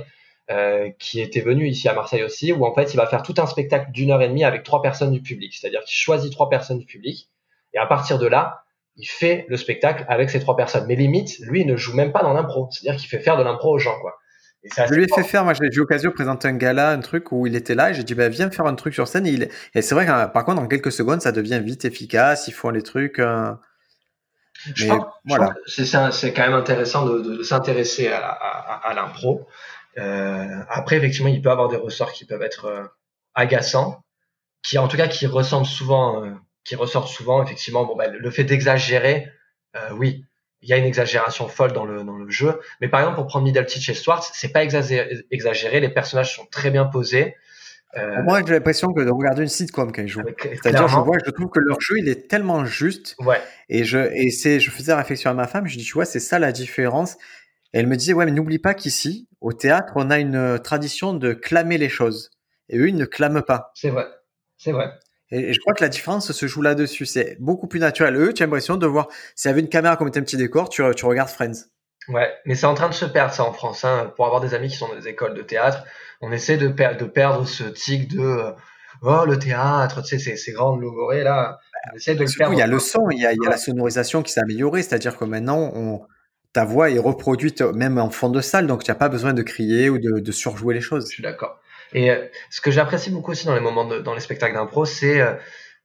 euh, qui était venu ici à Marseille aussi, où en fait il va faire tout un spectacle d'une heure et demie avec trois personnes du public. C'est-à-dire qu'il choisit trois personnes du public et à partir de là, il fait le spectacle avec ces trois personnes. Mais limite, lui, il ne joue même pas dans l'impro. C'est-à-dire qu'il fait faire de l'impro aux gens, quoi. Je lui ai fait faire, moi j'ai eu l'occasion de présenter un gala, un truc où il était là et j'ai dit bah, viens faire un truc sur scène. Et, il... et c'est vrai que par contre en quelques secondes ça devient vite efficace, ils font les trucs. Euh... Mais, voilà. C'est quand même intéressant de, de, s'intéresser à, à, à l'impro. Euh, après effectivement il peut avoir des ressorts qui peuvent être euh, agaçants, qui en tout cas qui ressemblent souvent, euh, qui ressortent souvent effectivement. Bon bah, le fait d'exagérer, euh, oui il y a une exagération folle dans le, dans le jeu. Mais par exemple, pour prendre Middle Teach et Swartz, c'est pas exagéré, les personnages sont très bien posés. Euh, Moi, j'ai l'impression que de regarder une sitcom quand ils jouent. C'est-à-dire, je vois, je trouve que leur jeu, il est tellement juste. Ouais. Et je, et c'est, je faisais réflexion à ma femme, je dis, tu vois, c'est ça la différence. Et elle me disait, ouais, mais n'oublie pas qu'ici, au théâtre, on a une tradition de clamer les choses. Et eux, ils ne clament pas. C'est vrai. C'est vrai. Et, je crois que la différence se joue là-dessus. C'est beaucoup plus naturel. Eux, tu as l'impression de voir, s'il y avait une caméra comme un petit décor, tu, tu regardes Friends. Ouais, mais c'est en train de se perdre ça en France. Hein. Pour avoir des amis qui sont dans des écoles de théâtre, on essaie de, de perdre ce tic de euh, oh le théâtre, tu sais, ces, grandes logorées là. On essaie de le perdre. Il y a le son, il y a, il y a la sonorisation qui s'est améliorée, c'est-à-dire que maintenant, on, ta voix est reproduite même en fond de salle, donc tu n'as pas besoin de crier ou de, de surjouer les choses. Je suis d'accord. Et euh, ce que j'apprécie beaucoup aussi dans les moments dans les spectacles d'impro, c'est euh,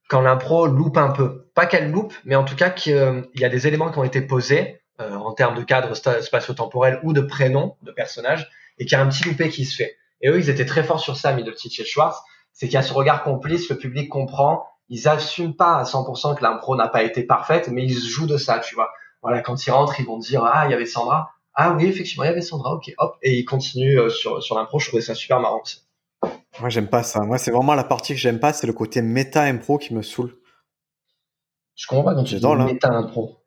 quand l'impro loupe un peu. Pas qu'elle loupe, mais en tout cas qu'il euh, y a des éléments qui ont été posés en termes de cadre spatio-temporel ou de prénom de personnage, et qu'il y a un petit loupé qui se fait. Et eux, ils étaient très forts sur ça, Middleton et Schwartz. C'est qu'il y a ce regard complice, le public comprend. Ils assument pas à 100% que l'impro n'a pas été parfaite, mais ils jouent de ça, tu vois. Voilà, quand ils rentrent, ils vont dire ah il y avait Sandra, ah oui effectivement il y avait Sandra, ok hop, et ils continuent sur sur l'impro. Je trouvais ça super marrant. Moi, j'aime pas ça. Moi, c'est vraiment la partie que j'aime pas, c'est le côté méta impro qui me saoule. Je comprends pas quand tu dis hein. méta impro.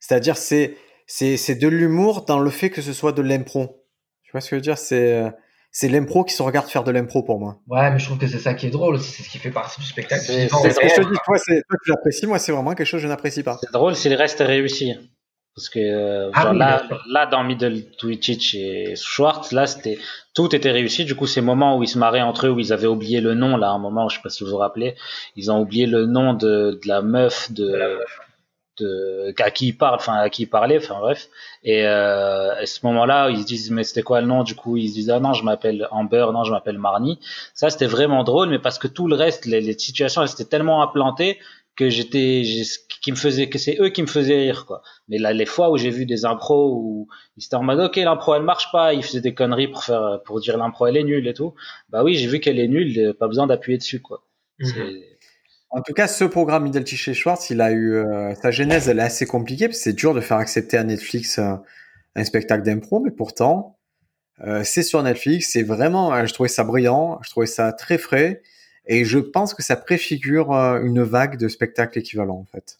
C'est-à-dire, c'est, c'est, c'est de l'humour dans le fait que ce soit de l'impro. Tu vois ce que je veux dire? C'est, c'est l'impro qui se regarde faire de l'impro pour moi. Ouais, mais je trouve que c'est ça qui est drôle aussi, c'est ce qui fait partie du spectacle. C'est, ce que je te dis, toi, c'est, toi, tu l'apprécies, moi, c'est vraiment quelque chose que je n'apprécie pas. C'est drôle si le reste est réussi. Parce que euh, ah là, là, dans Middle Twitch et Schwartz, là, c'était tout était réussi. Du coup, ces moments où ils se marraient entre eux, où ils avaient oublié le nom, là, un moment, je sais pas si vous vous rappelez, ils ont oublié le nom de, de la meuf de, de, à qui ils parlent, enfin à qui ils parlaient, enfin bref. Et euh, à ce moment-là, ils se disent mais c'était quoi le nom? Du coup, ils se disent ah non, je m'appelle Amber, non, je m'appelle Marnie. Ça, c'était vraiment drôle, mais parce que tout le reste, les, les situations, elles étaient tellement implantées que j'étais qui me faisait que c'est eux qui me faisaient rire quoi mais là les fois où j'ai vu des impros où ils étaient en mode ok l'impro elle marche pas ils faisaient des conneries pour faire pour dire l'impro elle est nulle et tout bah oui j'ai vu qu'elle est nulle pas besoin d'appuyer dessus quoi mhm. En tout cas ce programme Middle chez Schwartz il a eu euh, sa genèse est assez compliquée parce que c'est dur de faire accepter à Netflix euh, un spectacle d'impro mais pourtant euh, c'est sur Netflix c'est vraiment je trouvais ça brillant je trouvais ça très frais et je pense que ça préfigure une vague de spectacles équivalents, en fait.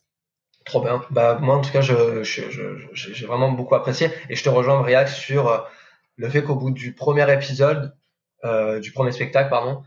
Trop bien. Bah, moi, en tout cas, j'ai je, vraiment beaucoup apprécié. Et je te rejoins, Briac, sur le fait qu'au bout du premier épisode, du premier spectacle, pardon,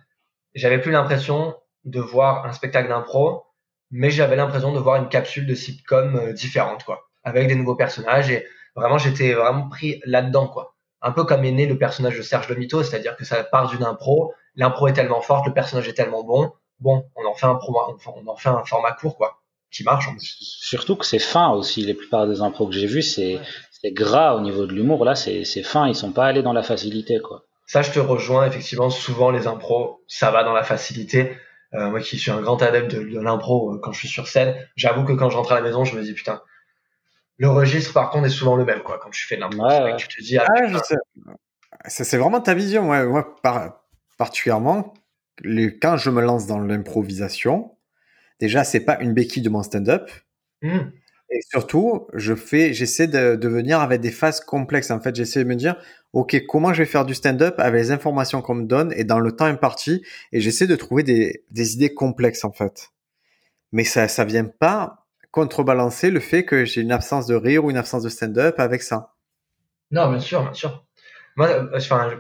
j'avais plus l'impression de voir un spectacle d'impro, mais j'avais l'impression de voir une capsule de sitcom euh, différente, quoi, avec des nouveaux personnages. Et vraiment, j'étais vraiment pris là-dedans, quoi. Un peu comme est né le personnage de Serge Lemito, c'est-à-dire que ça part d'une impro, l'impro est tellement forte, le personnage est tellement bon, bon, on en fait un, on en fait un format court, quoi, qui marche. Surtout que c'est fin aussi, les plupart des impros que j'ai vus, c'est gras au niveau de l'humour, là, c'est fin, ils sont pas allés dans la facilité, quoi. Ça, je te rejoins, effectivement, souvent les impros, ça va dans la facilité. Euh, moi qui suis un grand adepte de, l'impro euh, quand je suis sur scène, j'avoue que quand je rentre à la maison, je me dis putain, le registre par contre est souvent le même quoi. Quand tu fais de l'impro, tu te dis ah, ah c'est vraiment ta vision. Ouais, moi, par, particulièrement quand je me lance dans l'improvisation. Déjà, c'est pas une béquille de mon stand-up. Hmm. Et surtout, je fais, j'essaie de, venir avec des phases complexes. En fait, j'essaie de me dire, OK, comment je vais faire du stand-up avec les informations qu'on me donne et dans le temps imparti. Et j'essaie de trouver des, idées complexes, en fait. Mais ça, ça vient pas contrebalancer le fait que j'ai une absence de rire ou une absence de stand-up avec ça. Non, bien sûr, bien sûr. Moi, euh,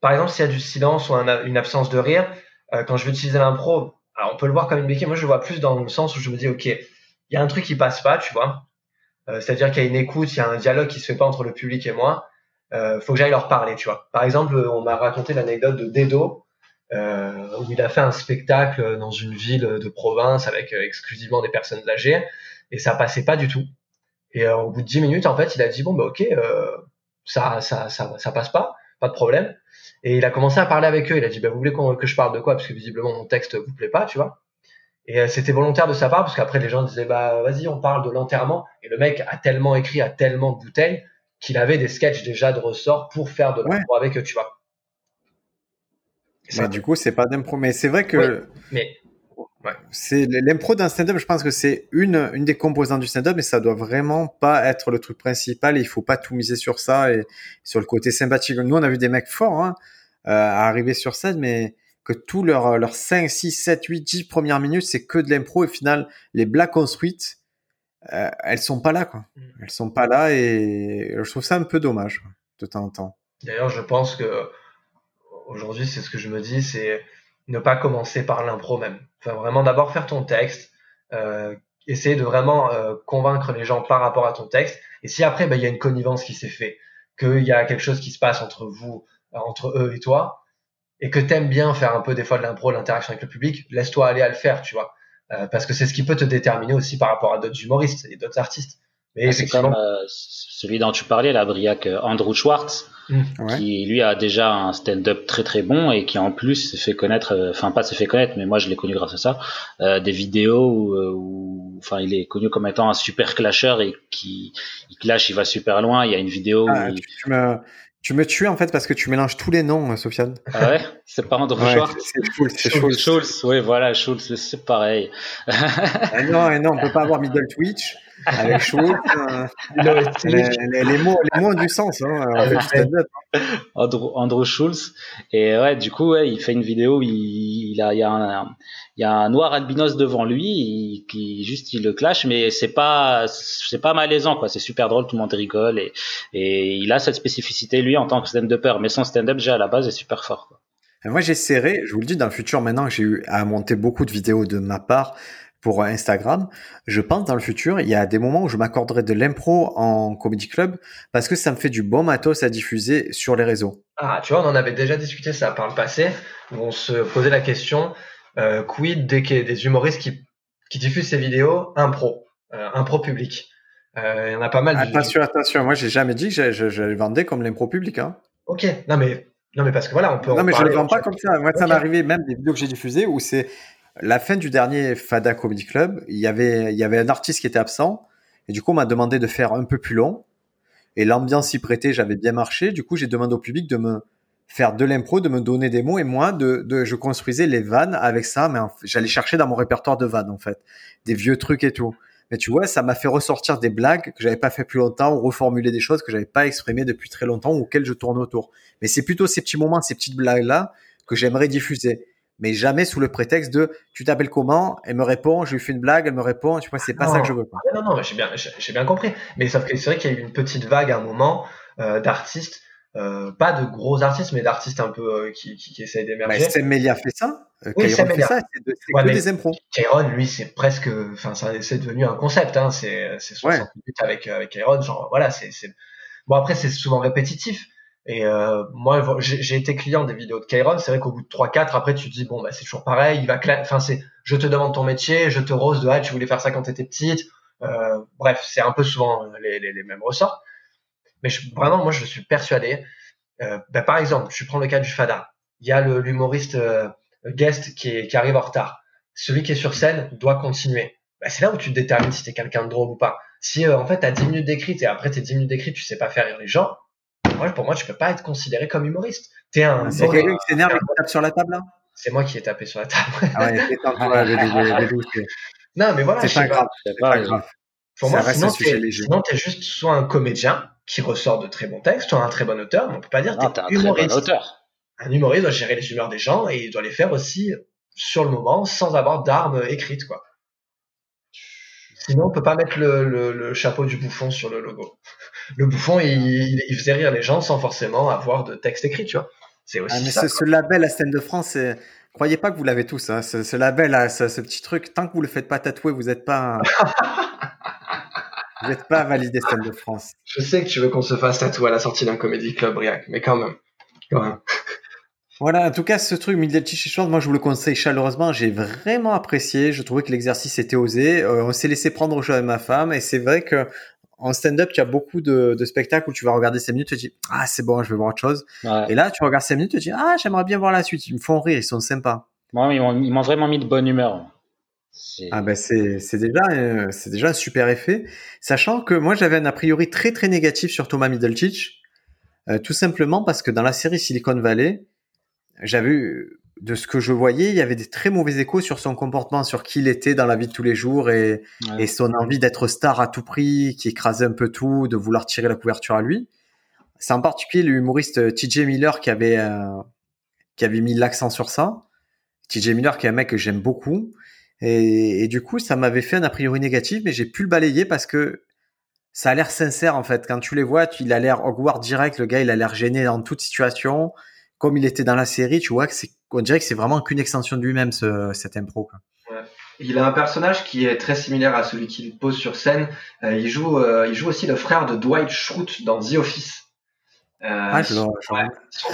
par exemple, s'il y a du silence ou une absence de rire, euh, quand je vais utiliser l'impro, on peut le voir comme une béquille. Moi, je le vois plus dans le sens où je me dis, OK, il y a un truc qui passe pas, tu vois. Euh, c'est-à-dire qu'il y a une écoute, il y a un dialogue qui se fait pas entre le public et moi. Euh, faut que j'aille leur parler, tu vois. Par exemple, on m'a raconté l'anecdote de Dedo, euh, où il a fait un spectacle dans une ville de province avec exclusivement des personnes âgées, et ça passait pas du tout. Et au bout de 10 minutes, en fait, il a dit, bon, bah ok, ça, ça, ça, ça passe pas, pas de problème. Et il a commencé à parler avec eux. Il a dit, bah, vous voulez que je parle de quoi? Parce que visiblement, mon texte vous plaît pas, tu vois. Et euh, c'était volontaire de sa part, parce qu'après, les gens disaient, bah, vas-y, on parle de l'enterrement. Et le mec a tellement écrit, a tellement de bouteilles, qu'il avait des sketchs déjà de ressort pour faire de l'impro avec eux, tu vois. Mais du coup, c'est pas d'impro. Mais c'est vrai que. mais c'est l'impro d'un stand-up. Je pense que c'est une une des composantes du stand-up, mais ça doit vraiment pas être le truc principal. il faut pas tout miser sur ça et sur le côté sympathique. Nous, on a vu des mecs forts hein, euh, arriver sur scène, mais que tout leur leurs 5, 6, 7, 8, 10 premières minutes, c'est que de l'impro. Et au final, les blagues construites, euh, elles sont pas là, quoi. Mm. Elles sont pas là, et je trouve ça un peu dommage de temps en temps. D'ailleurs, je pense que aujourd'hui, c'est ce que je me dis, c'est ne pas commencer par l'impro même. Enfin, vraiment d'abord faire ton texte, euh, essayer de vraiment euh, convaincre les gens par rapport à ton texte. Et si après, bah, il y a une connivence qui s'est fait, qu'il y a quelque chose qui se passe entre vous, euh, entre eux et toi, et que t'aimes bien faire un peu des fois de l'impro, l'interaction avec le public, laisse-toi aller à le faire, tu vois. Euh, parce que c'est ce qui peut te déterminer aussi par rapport à d'autres humoristes et d'autres artistes. Mais ah, c'est comme euh, celui dont tu parlais, la Briac Andrew Schwartz, mmh. qui lui a déjà un stand-up très très bon et qui en plus s'est fait connaître, euh, enfin pas s'est fait connaître, mais moi je l'ai connu grâce à ça, euh, des vidéos où, enfin il est connu comme étant un super clasher et qui il clash, il va super loin. Il y a une vidéo ah, où tu, me, tu me tues en fait parce que tu mélanges tous les noms, Sofiane. Ah ouais, c'est pas Andrew Schwartz? C'est Schultz. Schultz. Oui, voilà, Schultz, c'est pareil. ah non, non, on peut pas avoir Middle Twitch avec Schultz. Les, mots, les mots ont du sens. Hein. Andrew, Andrew, Schultz. Et ouais, du coup, ouais, il fait une vidéo où il, il a, il y a un, il y a un noir albinos devant lui, qui juste il le clash, mais c'est pas, c'est pas malaisant quoi. C'est super drôle, tout le monde rigole et, et il a cette spécificité lui en tant que stand-upper. Mais son stand-up déjà à la base est super fort. Quoi. Moi, j'essaierai, je vous le dis, dans le futur, maintenant que j'ai eu à monter beaucoup de vidéos de ma part, pour Instagram. Je pense dans le futur, il y a des moments où je m'accorderai de l'impro en comedy club parce que ça me fait du bon matos à diffuser sur les réseaux. Ah, tu vois, on en avait déjà discuté ça par le passé, où on se posait la question euh, quid des, des humoristes qui, qui diffusent ces vidéos impro, euh, impro public? Euh, il y en a pas mal. Attention, attention. Moi, j'ai jamais dit que je, je, vendais comme l'impro public. Hein. Ok. Non, mais non, mais parce que voilà, on peut. Non, mais je ne le vends pas comme ça. Moi, ça m'est arrivé même des vidéos que j'ai diffusées où c'est la fin du dernier Fada Comedy Club. Il y avait, il y avait un artiste qui était absent et du coup, on m'a demandé de faire un peu plus long. Et l'ambiance y prêtait, j'avais bien marché. Du coup, j'ai demandé au public de me faire de l'impro, de me donner des mots et moi, de, de je construisais les vannes avec ça, mais j'allais chercher dans mon répertoire de vannes en fait, des vieux trucs et tout. Mais tu vois, ça m'a fait ressortir des blagues que j'avais pas fait plus longtemps ou reformuler des choses que j'avais pas exprimées depuis très longtemps ou auxquelles je tourne autour. Mais c'est plutôt ces petits moments, ces petites blagues là que j'aimerais diffuser. Mais jamais sous le prétexte de tu t'appelles comment? Elle me répond, je lui fais une blague, elle me répond. Tu vois, c'est pas ça que je veux. Non, non, j'ai bien, j'ai bien compris. Mais sauf que c'est vrai qu'il y a eu une petite vague à un moment euh, d'artistes euh, pas de gros artistes, mais d'artistes un peu euh, qui, qui, qui essayent d'émerger. Bah, Melia fait ça? Oui, fait ça. C'est de, que des impros. Kairon, lui, c'est presque, enfin, c'est devenu un concept. Hein. C'est 60 minutes avec avec Kairon. Genre, voilà, c'est bon. Après, c'est souvent répétitif. Et euh, moi, j'ai été client des vidéos de Kairon. C'est vrai qu'au bout de 3-4, après, tu te dis bon, bah, c'est toujours pareil. Il va, enfin, c'est, je te demande ton métier, je te rose de ah, tu voulais faire ça quand t'étais petite. Euh, bref, c'est un peu souvent les, les, les mêmes ressorts. Mais je, vraiment, moi, je suis persuadé. Euh, ben, par exemple, je prends le cas du Fada. Il y a l'humoriste euh, guest qui, qui, arrive en retard. Celui qui est sur scène doit continuer. Ben, c'est là où tu détermines si tu es quelqu'un de drôle ou pas. Si euh, en fait tu as 10 minutes d'écrit et après tes 10 minutes d'écrit tu sais pas faire rire les gens, moi, pour moi tu peux pas être considéré comme humoriste. T'es un. C'est quelqu'un qui s'énerve et qui tape sur la table là? C'est moi qui ai tapé sur la table. ah ouais, c'est Non mais voilà. C'est pas, grave. Pas grave. Pour moi, sinon, tu es juste soit un comédien qui ressort de très bons textes, soit un très bon auteur, mais on peut pas dire que tu es un humoriste. Très bon auteur. Un humoriste doit gérer les humeurs des gens et il doit les faire aussi sur le moment sans avoir d'armes écrites, quoi. Sinon, on peut pas mettre le, le, chapeau du bouffon sur le logo. Le bouffon, il, il, faisait rire les gens sans forcément avoir de texte écrit, tu vois. C'est aussi ah, mais ça, ce, ce, label, la scène de France, croyez pas que vous l'avez tous. Hein. Ce, ce, label, ce, ce, petit truc, tant que vous le faites pas tatouer, vous n'êtes pas. Vous n'êtes pas validé Stade de France. Je sais que tu veux qu'on se fasse tatouer à la sortie d'un comédie club, Briac, mais quand même. Voilà, en tout cas, ce truc, Middletich et moi je vous le conseille chaleureusement. J'ai vraiment apprécié. Je trouvais que l'exercice était osé. Euh, on s'est laissé prendre au jeu avec ma femme et c'est vrai que en stand-up, tu as beaucoup de, spectacles où tu vas regarder 5 minutes, tu te dis ah c'est bon, je vais voir autre chose. Et là, tu regardes 5 minutes, tu te dis ah j'aimerais bien voir la suite. Ils me font rire, ils sont sympas. Moi, ils m'ont vraiment mis de bonne humeur. Ah ben c'est c'est déjà euh, c'est déjà un super effet, sachant que moi j'avais un a priori très très négatif sur Thomas Middleton, euh, tout simplement parce que dans la série Silicon Valley, j'avais eu, de ce que je voyais, il y avait des très mauvais échos sur son comportement, sur qui il était dans la vie de tous les jours et, et son envie d'être star à tout prix, qui écrasait un peu tout, de vouloir tirer la couverture à lui. C'est en particulier l'humoriste TJ Miller qui avait euh, qui avait mis l'accent sur ça. TJ Miller qui est un mec que j'aime beaucoup et, du coup, ça m'avait fait un a priori négatif, mais j'ai pu le balayer parce que ça a l'air sincère en fait. Quand tu les vois, tu, il a l'air Hogwarts direct. Le gars, il a l'air gêné dans toute situation, comme il était dans la série. Tu vois que c'est, on dirait que c'est vraiment qu'une extension de lui-même ce, cet impro. Quoi. Ouais. Il a un personnage qui est très similaire à celui qu'il pose sur scène. Euh, il joue, euh, il joue aussi le frère de Dwight Schrute dans The Office. Euh, ah,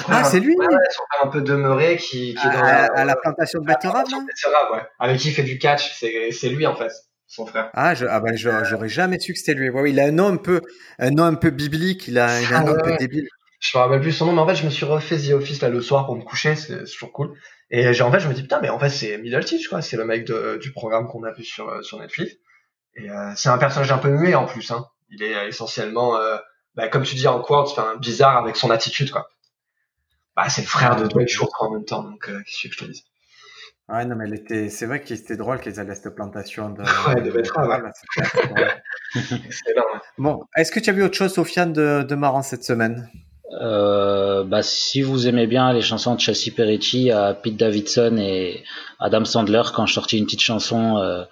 ah c'est lui? ouais, Son frère un peu demeuré qui, qui est dans à, à la plantation de ouais. Avec qui il fait du catch, c'est lui en fait, son frère. Ah, je, ah ben j'aurais jamais su que c'était lui. Ouais, il a un nom un peu, un nom un peu biblique, il a, il a un nom un peu débile. Je me rappelle plus son nom, mais en fait, je me suis refait The Office là le soir pour me coucher, c'est toujours cool. Et en fait, je me dis putain, mais en fait, c'est Middleton, quoi. C'est le mec de, du programme qu'on a vu sur, sur Netflix. Et euh, c'est un personnage un peu muet en plus. Hein. Il est essentiellement euh, bah, comme tu dis en quartz, enfin, bizarre avec son attitude, quoi. Bah, c'est le frère de Dwight Schrute en même temps, donc euh, qu'est-ce que je te dis Ouais, non, mais était... c'est vrai qu'il était drôle qu'ils allaient cette plantation de. ouais, de betterave. Bon, est-ce que tu as vu autre chose, Sofiane, de, de marrant cette semaine? Euh, bah, si vous aimez bien les chansons de Chelsea Peretti, à Pete Davidson et Adam Sandler, quand je sortis une petite chanson euh,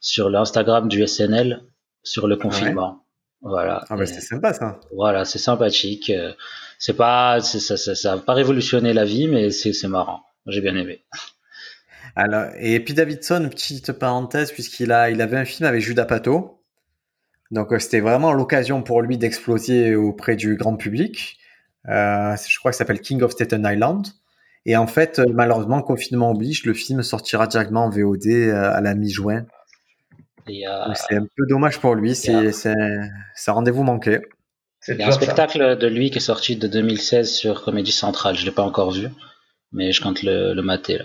sur l'Instagram du SNL sur le confinement. Voilà. Ah bah c'est sympa ça. Voilà, c'est sympathique. Euh, c'est pas, ça, ça, ça, pas révolutionné la vie, mais c'est marrant. J'ai bien aimé. Alors, et puis Davidson, petite parenthèse, puisqu'il a, il avait un film avec Judas Pato. Donc c'était vraiment l'occasion pour lui d'exploser auprès du grand public. Euh, je crois que ça s'appelle King of Staten Island. Et en fait, euh, malheureusement, confinement oblige, le film sortira directement en VOD à la mi-juin. C'est un peu dommage pour lui, c'est un rendez-vous manqué. Il y a un spectacle de lui qui est sorti de 2016 sur Comédie Centrale. Je l'ai pas encore vu, mais je compte le, le mater là.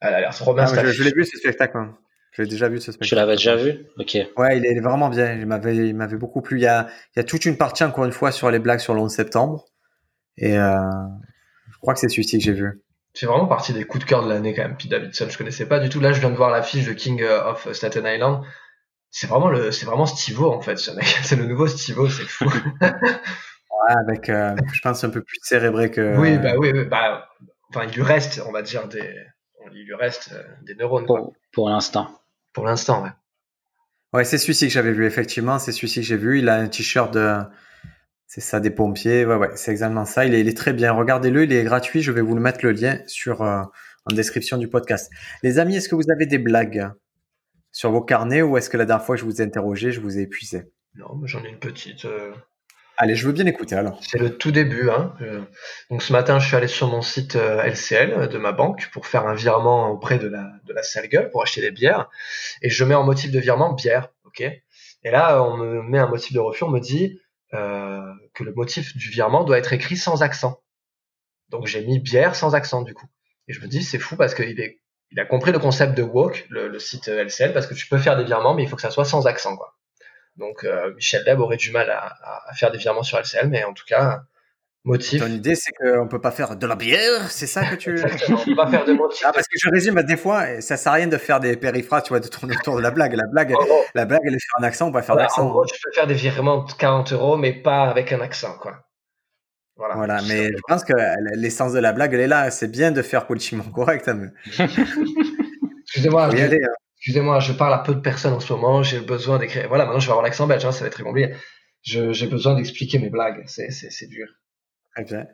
Elle a l'air trop bien. Ah, je, l'ai vu ce spectacle. Hein. Je l'ai déjà vu ce spectacle. Tu l'avais déjà vu? Ok. Ouais, il est vraiment bien. Il m'avait, il m'avait beaucoup plu. Il y, a, il y a toute une partie encore une fois sur les blagues sur le 11 septembre. Et euh, je crois que c'est celui-ci que j'ai vu. C'est vraiment partie des coups de cœur de l'année quand même. Pete Davidson, je connaissais pas du tout. Là, je viens de voir l'affiche de King of Staten Island. C'est vraiment le, c'est vraiment Steve-O en fait, ce mec. C'est le nouveau Steve-O, c'est fou. ouais, avec, euh, je pense un peu plus cérébré que. Oui, bah oui, bah, enfin, il lui reste, on va dire des, il lui reste euh, des neurones. Pour, pour l'instant. Pour l'instant, ouais. Ouais, c'est celui-ci que j'avais vu, effectivement. C'est celui-ci que j'ai vu. Il a un t-shirt de. C'est ça, des pompiers. Ouais, ouais, c'est exactement ça. Il est, il est très bien. Regardez-le, il est gratuit. Je vais vous le mettre le lien sur, euh, en description du podcast. Les amis, est-ce que vous avez des blagues sur vos carnets ou est-ce que la dernière fois que je vous ai interrogé, je vous ai épuisé? Non, j'en ai une petite. Euh, Allez, je veux bien écouter alors. C'est le tout début. Hein. Donc ce matin, je suis allé sur mon site LCL euh, de ma banque pour faire un virement auprès de la, de la sale gueule pour acheter des bières. Et je mets en motif de virement bière. ok? Et là, on me met un motif de refus, on me dit euh, que le motif du virement doit être écrit sans accent. Donc j'ai mis bière sans accent du coup. Et je me dis, c'est fou parce qu'il est, il a compris le concept de Walk, le, le, site LCL, parce que tu peux faire des virements, mais il faut que ça soit sans accent. quoi. Donc euh, Michel Leb aurait du mal à, à, faire des virements sur LCL, mais en tout cas, motif. Ton idée, c'est qu'on peut pas faire de la bière, c'est ça que tu. Exactement, on peut pas faire de motif. Ah, parce que je résume à des fois, ça sert à rien de faire des périphrases, tu vois, de tourner autour de la blague. La blague, la blague, elle est faire un accent, on va faire voilà, l'accent. En gros, tu peux faire des virements de 40 euros, mais pas avec un accent, quoi. Voilà, voilà mais je pense que l'essence de la blague, elle est là. C'est bien de faire politiquement correct. Hein, mais... Excusez-moi. Hein excusez-moi, je parle à peu de personnes en ce moment, j'ai besoin d'écrire. Voilà, maintenant je vais avoir l'accent belge, hein, ça va être très compliqué. J'ai besoin d'expliquer mes blagues, c'est dur. Très bien.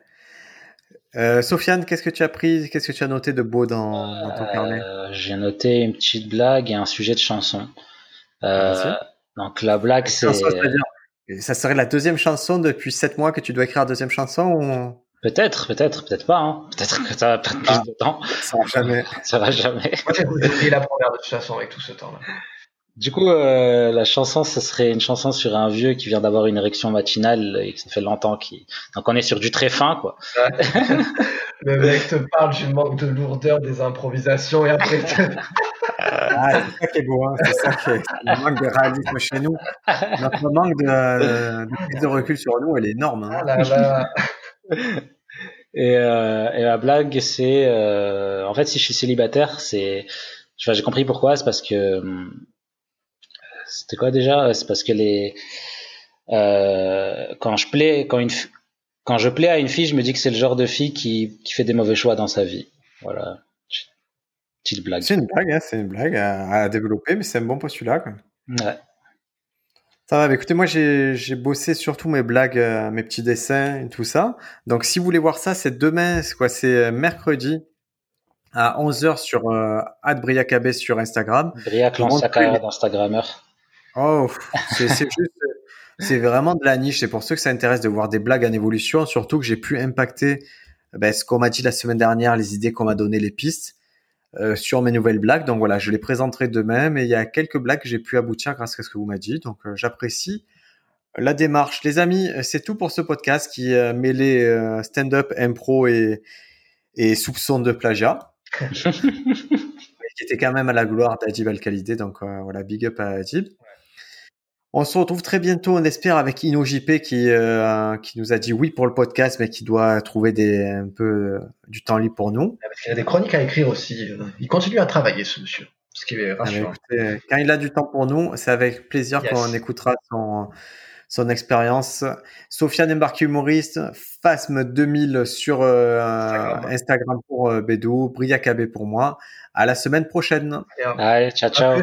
Euh, Sofiane, qu'est-ce que tu as pris, qu'est-ce que tu as noté de beau dans, dans ton carnet? euh, J'ai noté une petite blague et un sujet de chanson. Euh, donc la blague, c'est. Ça serait la deuxième chanson depuis sept mois que tu dois écrire la deuxième chanson ou... Peut-être, peut-être, peut-être pas. Hein. Peut-être que ça va perdre plus ah, de temps. Ça va jamais. ça va jamais. Moi, j'ai la première de toute façon avec tout ce temps-là. Du coup, euh, la chanson, ce serait une chanson sur un vieux qui vient d'avoir une érection matinale et que ça fait longtemps qu'il. Donc on est sur du très fin, quoi. Le mec te parle du manque de lourdeur des improvisations et après. ah, c'est ça qui est beau, hein. c'est ça qui est le manque de réalisme chez nous. Notre manque de, de prise de recul sur nous, elle est énorme. Hein. Ah là là. et, euh, et la blague, c'est euh, en fait si je suis célibataire, c'est, j'ai compris pourquoi, c'est parce que c'était quoi déjà? C'est parce que les euh, quand je plais, quand une quand je plais à une fille, je me dis que c'est le genre de fille qui, qui fait des mauvais choix dans sa vie. Voilà. Petite blague. C'est une blague, hein, c'est une blague à, à, développer, mais c'est un bon postulat. Quoi. Ouais. Ça va, écoutez, moi j'ai bossé surtout mes blagues, euh, mes petits dessins et tout ça. Donc si vous voulez voir ça, c'est demain, c'est quoi C'est euh, mercredi à 11h sur euh, sur Instagram. Briac lance sa carrière d'Instagrammeur. Oh, c'est juste, c'est vraiment de la niche. C'est pour ceux que ça intéresse de voir des blagues en évolution, surtout que j'ai pu impacter ben, ce qu'on m'a dit la semaine dernière, les idées qu'on m'a donné, les pistes. Euh, sur mes nouvelles blagues. Donc voilà, je les présenterai demain, mais il y a quelques blagues que j'ai pu aboutir grâce à ce que vous m'avez dit. Donc euh, j'apprécie la démarche. Les amis, c'est tout pour ce podcast qui euh, mêlait euh, stand-up, impro et, et soupçon de plagiat. qui était quand même à la gloire d'Adib Al-Khalidé. Donc voilà, big up à Adib. On se retrouve très bientôt, on espère, avec InnoJP qui, euh, qui nous a dit oui pour le podcast, mais qui doit trouver des, un peu euh, du temps libre pour nous. Parce qu'il a des chroniques à écrire aussi. Il continue à travailler, ce monsieur. Ce qui est ah, rassurant. écoutez, quand il a du temps pour nous, c'est avec plaisir qu'on écoutera son, son expérience. Sofiane Embarqué humoriste, Phasme 2000 sur euh, Instagram. pour euh, Bédou, Briac pour moi. À la semaine prochaine. Allez, ciao, ciao.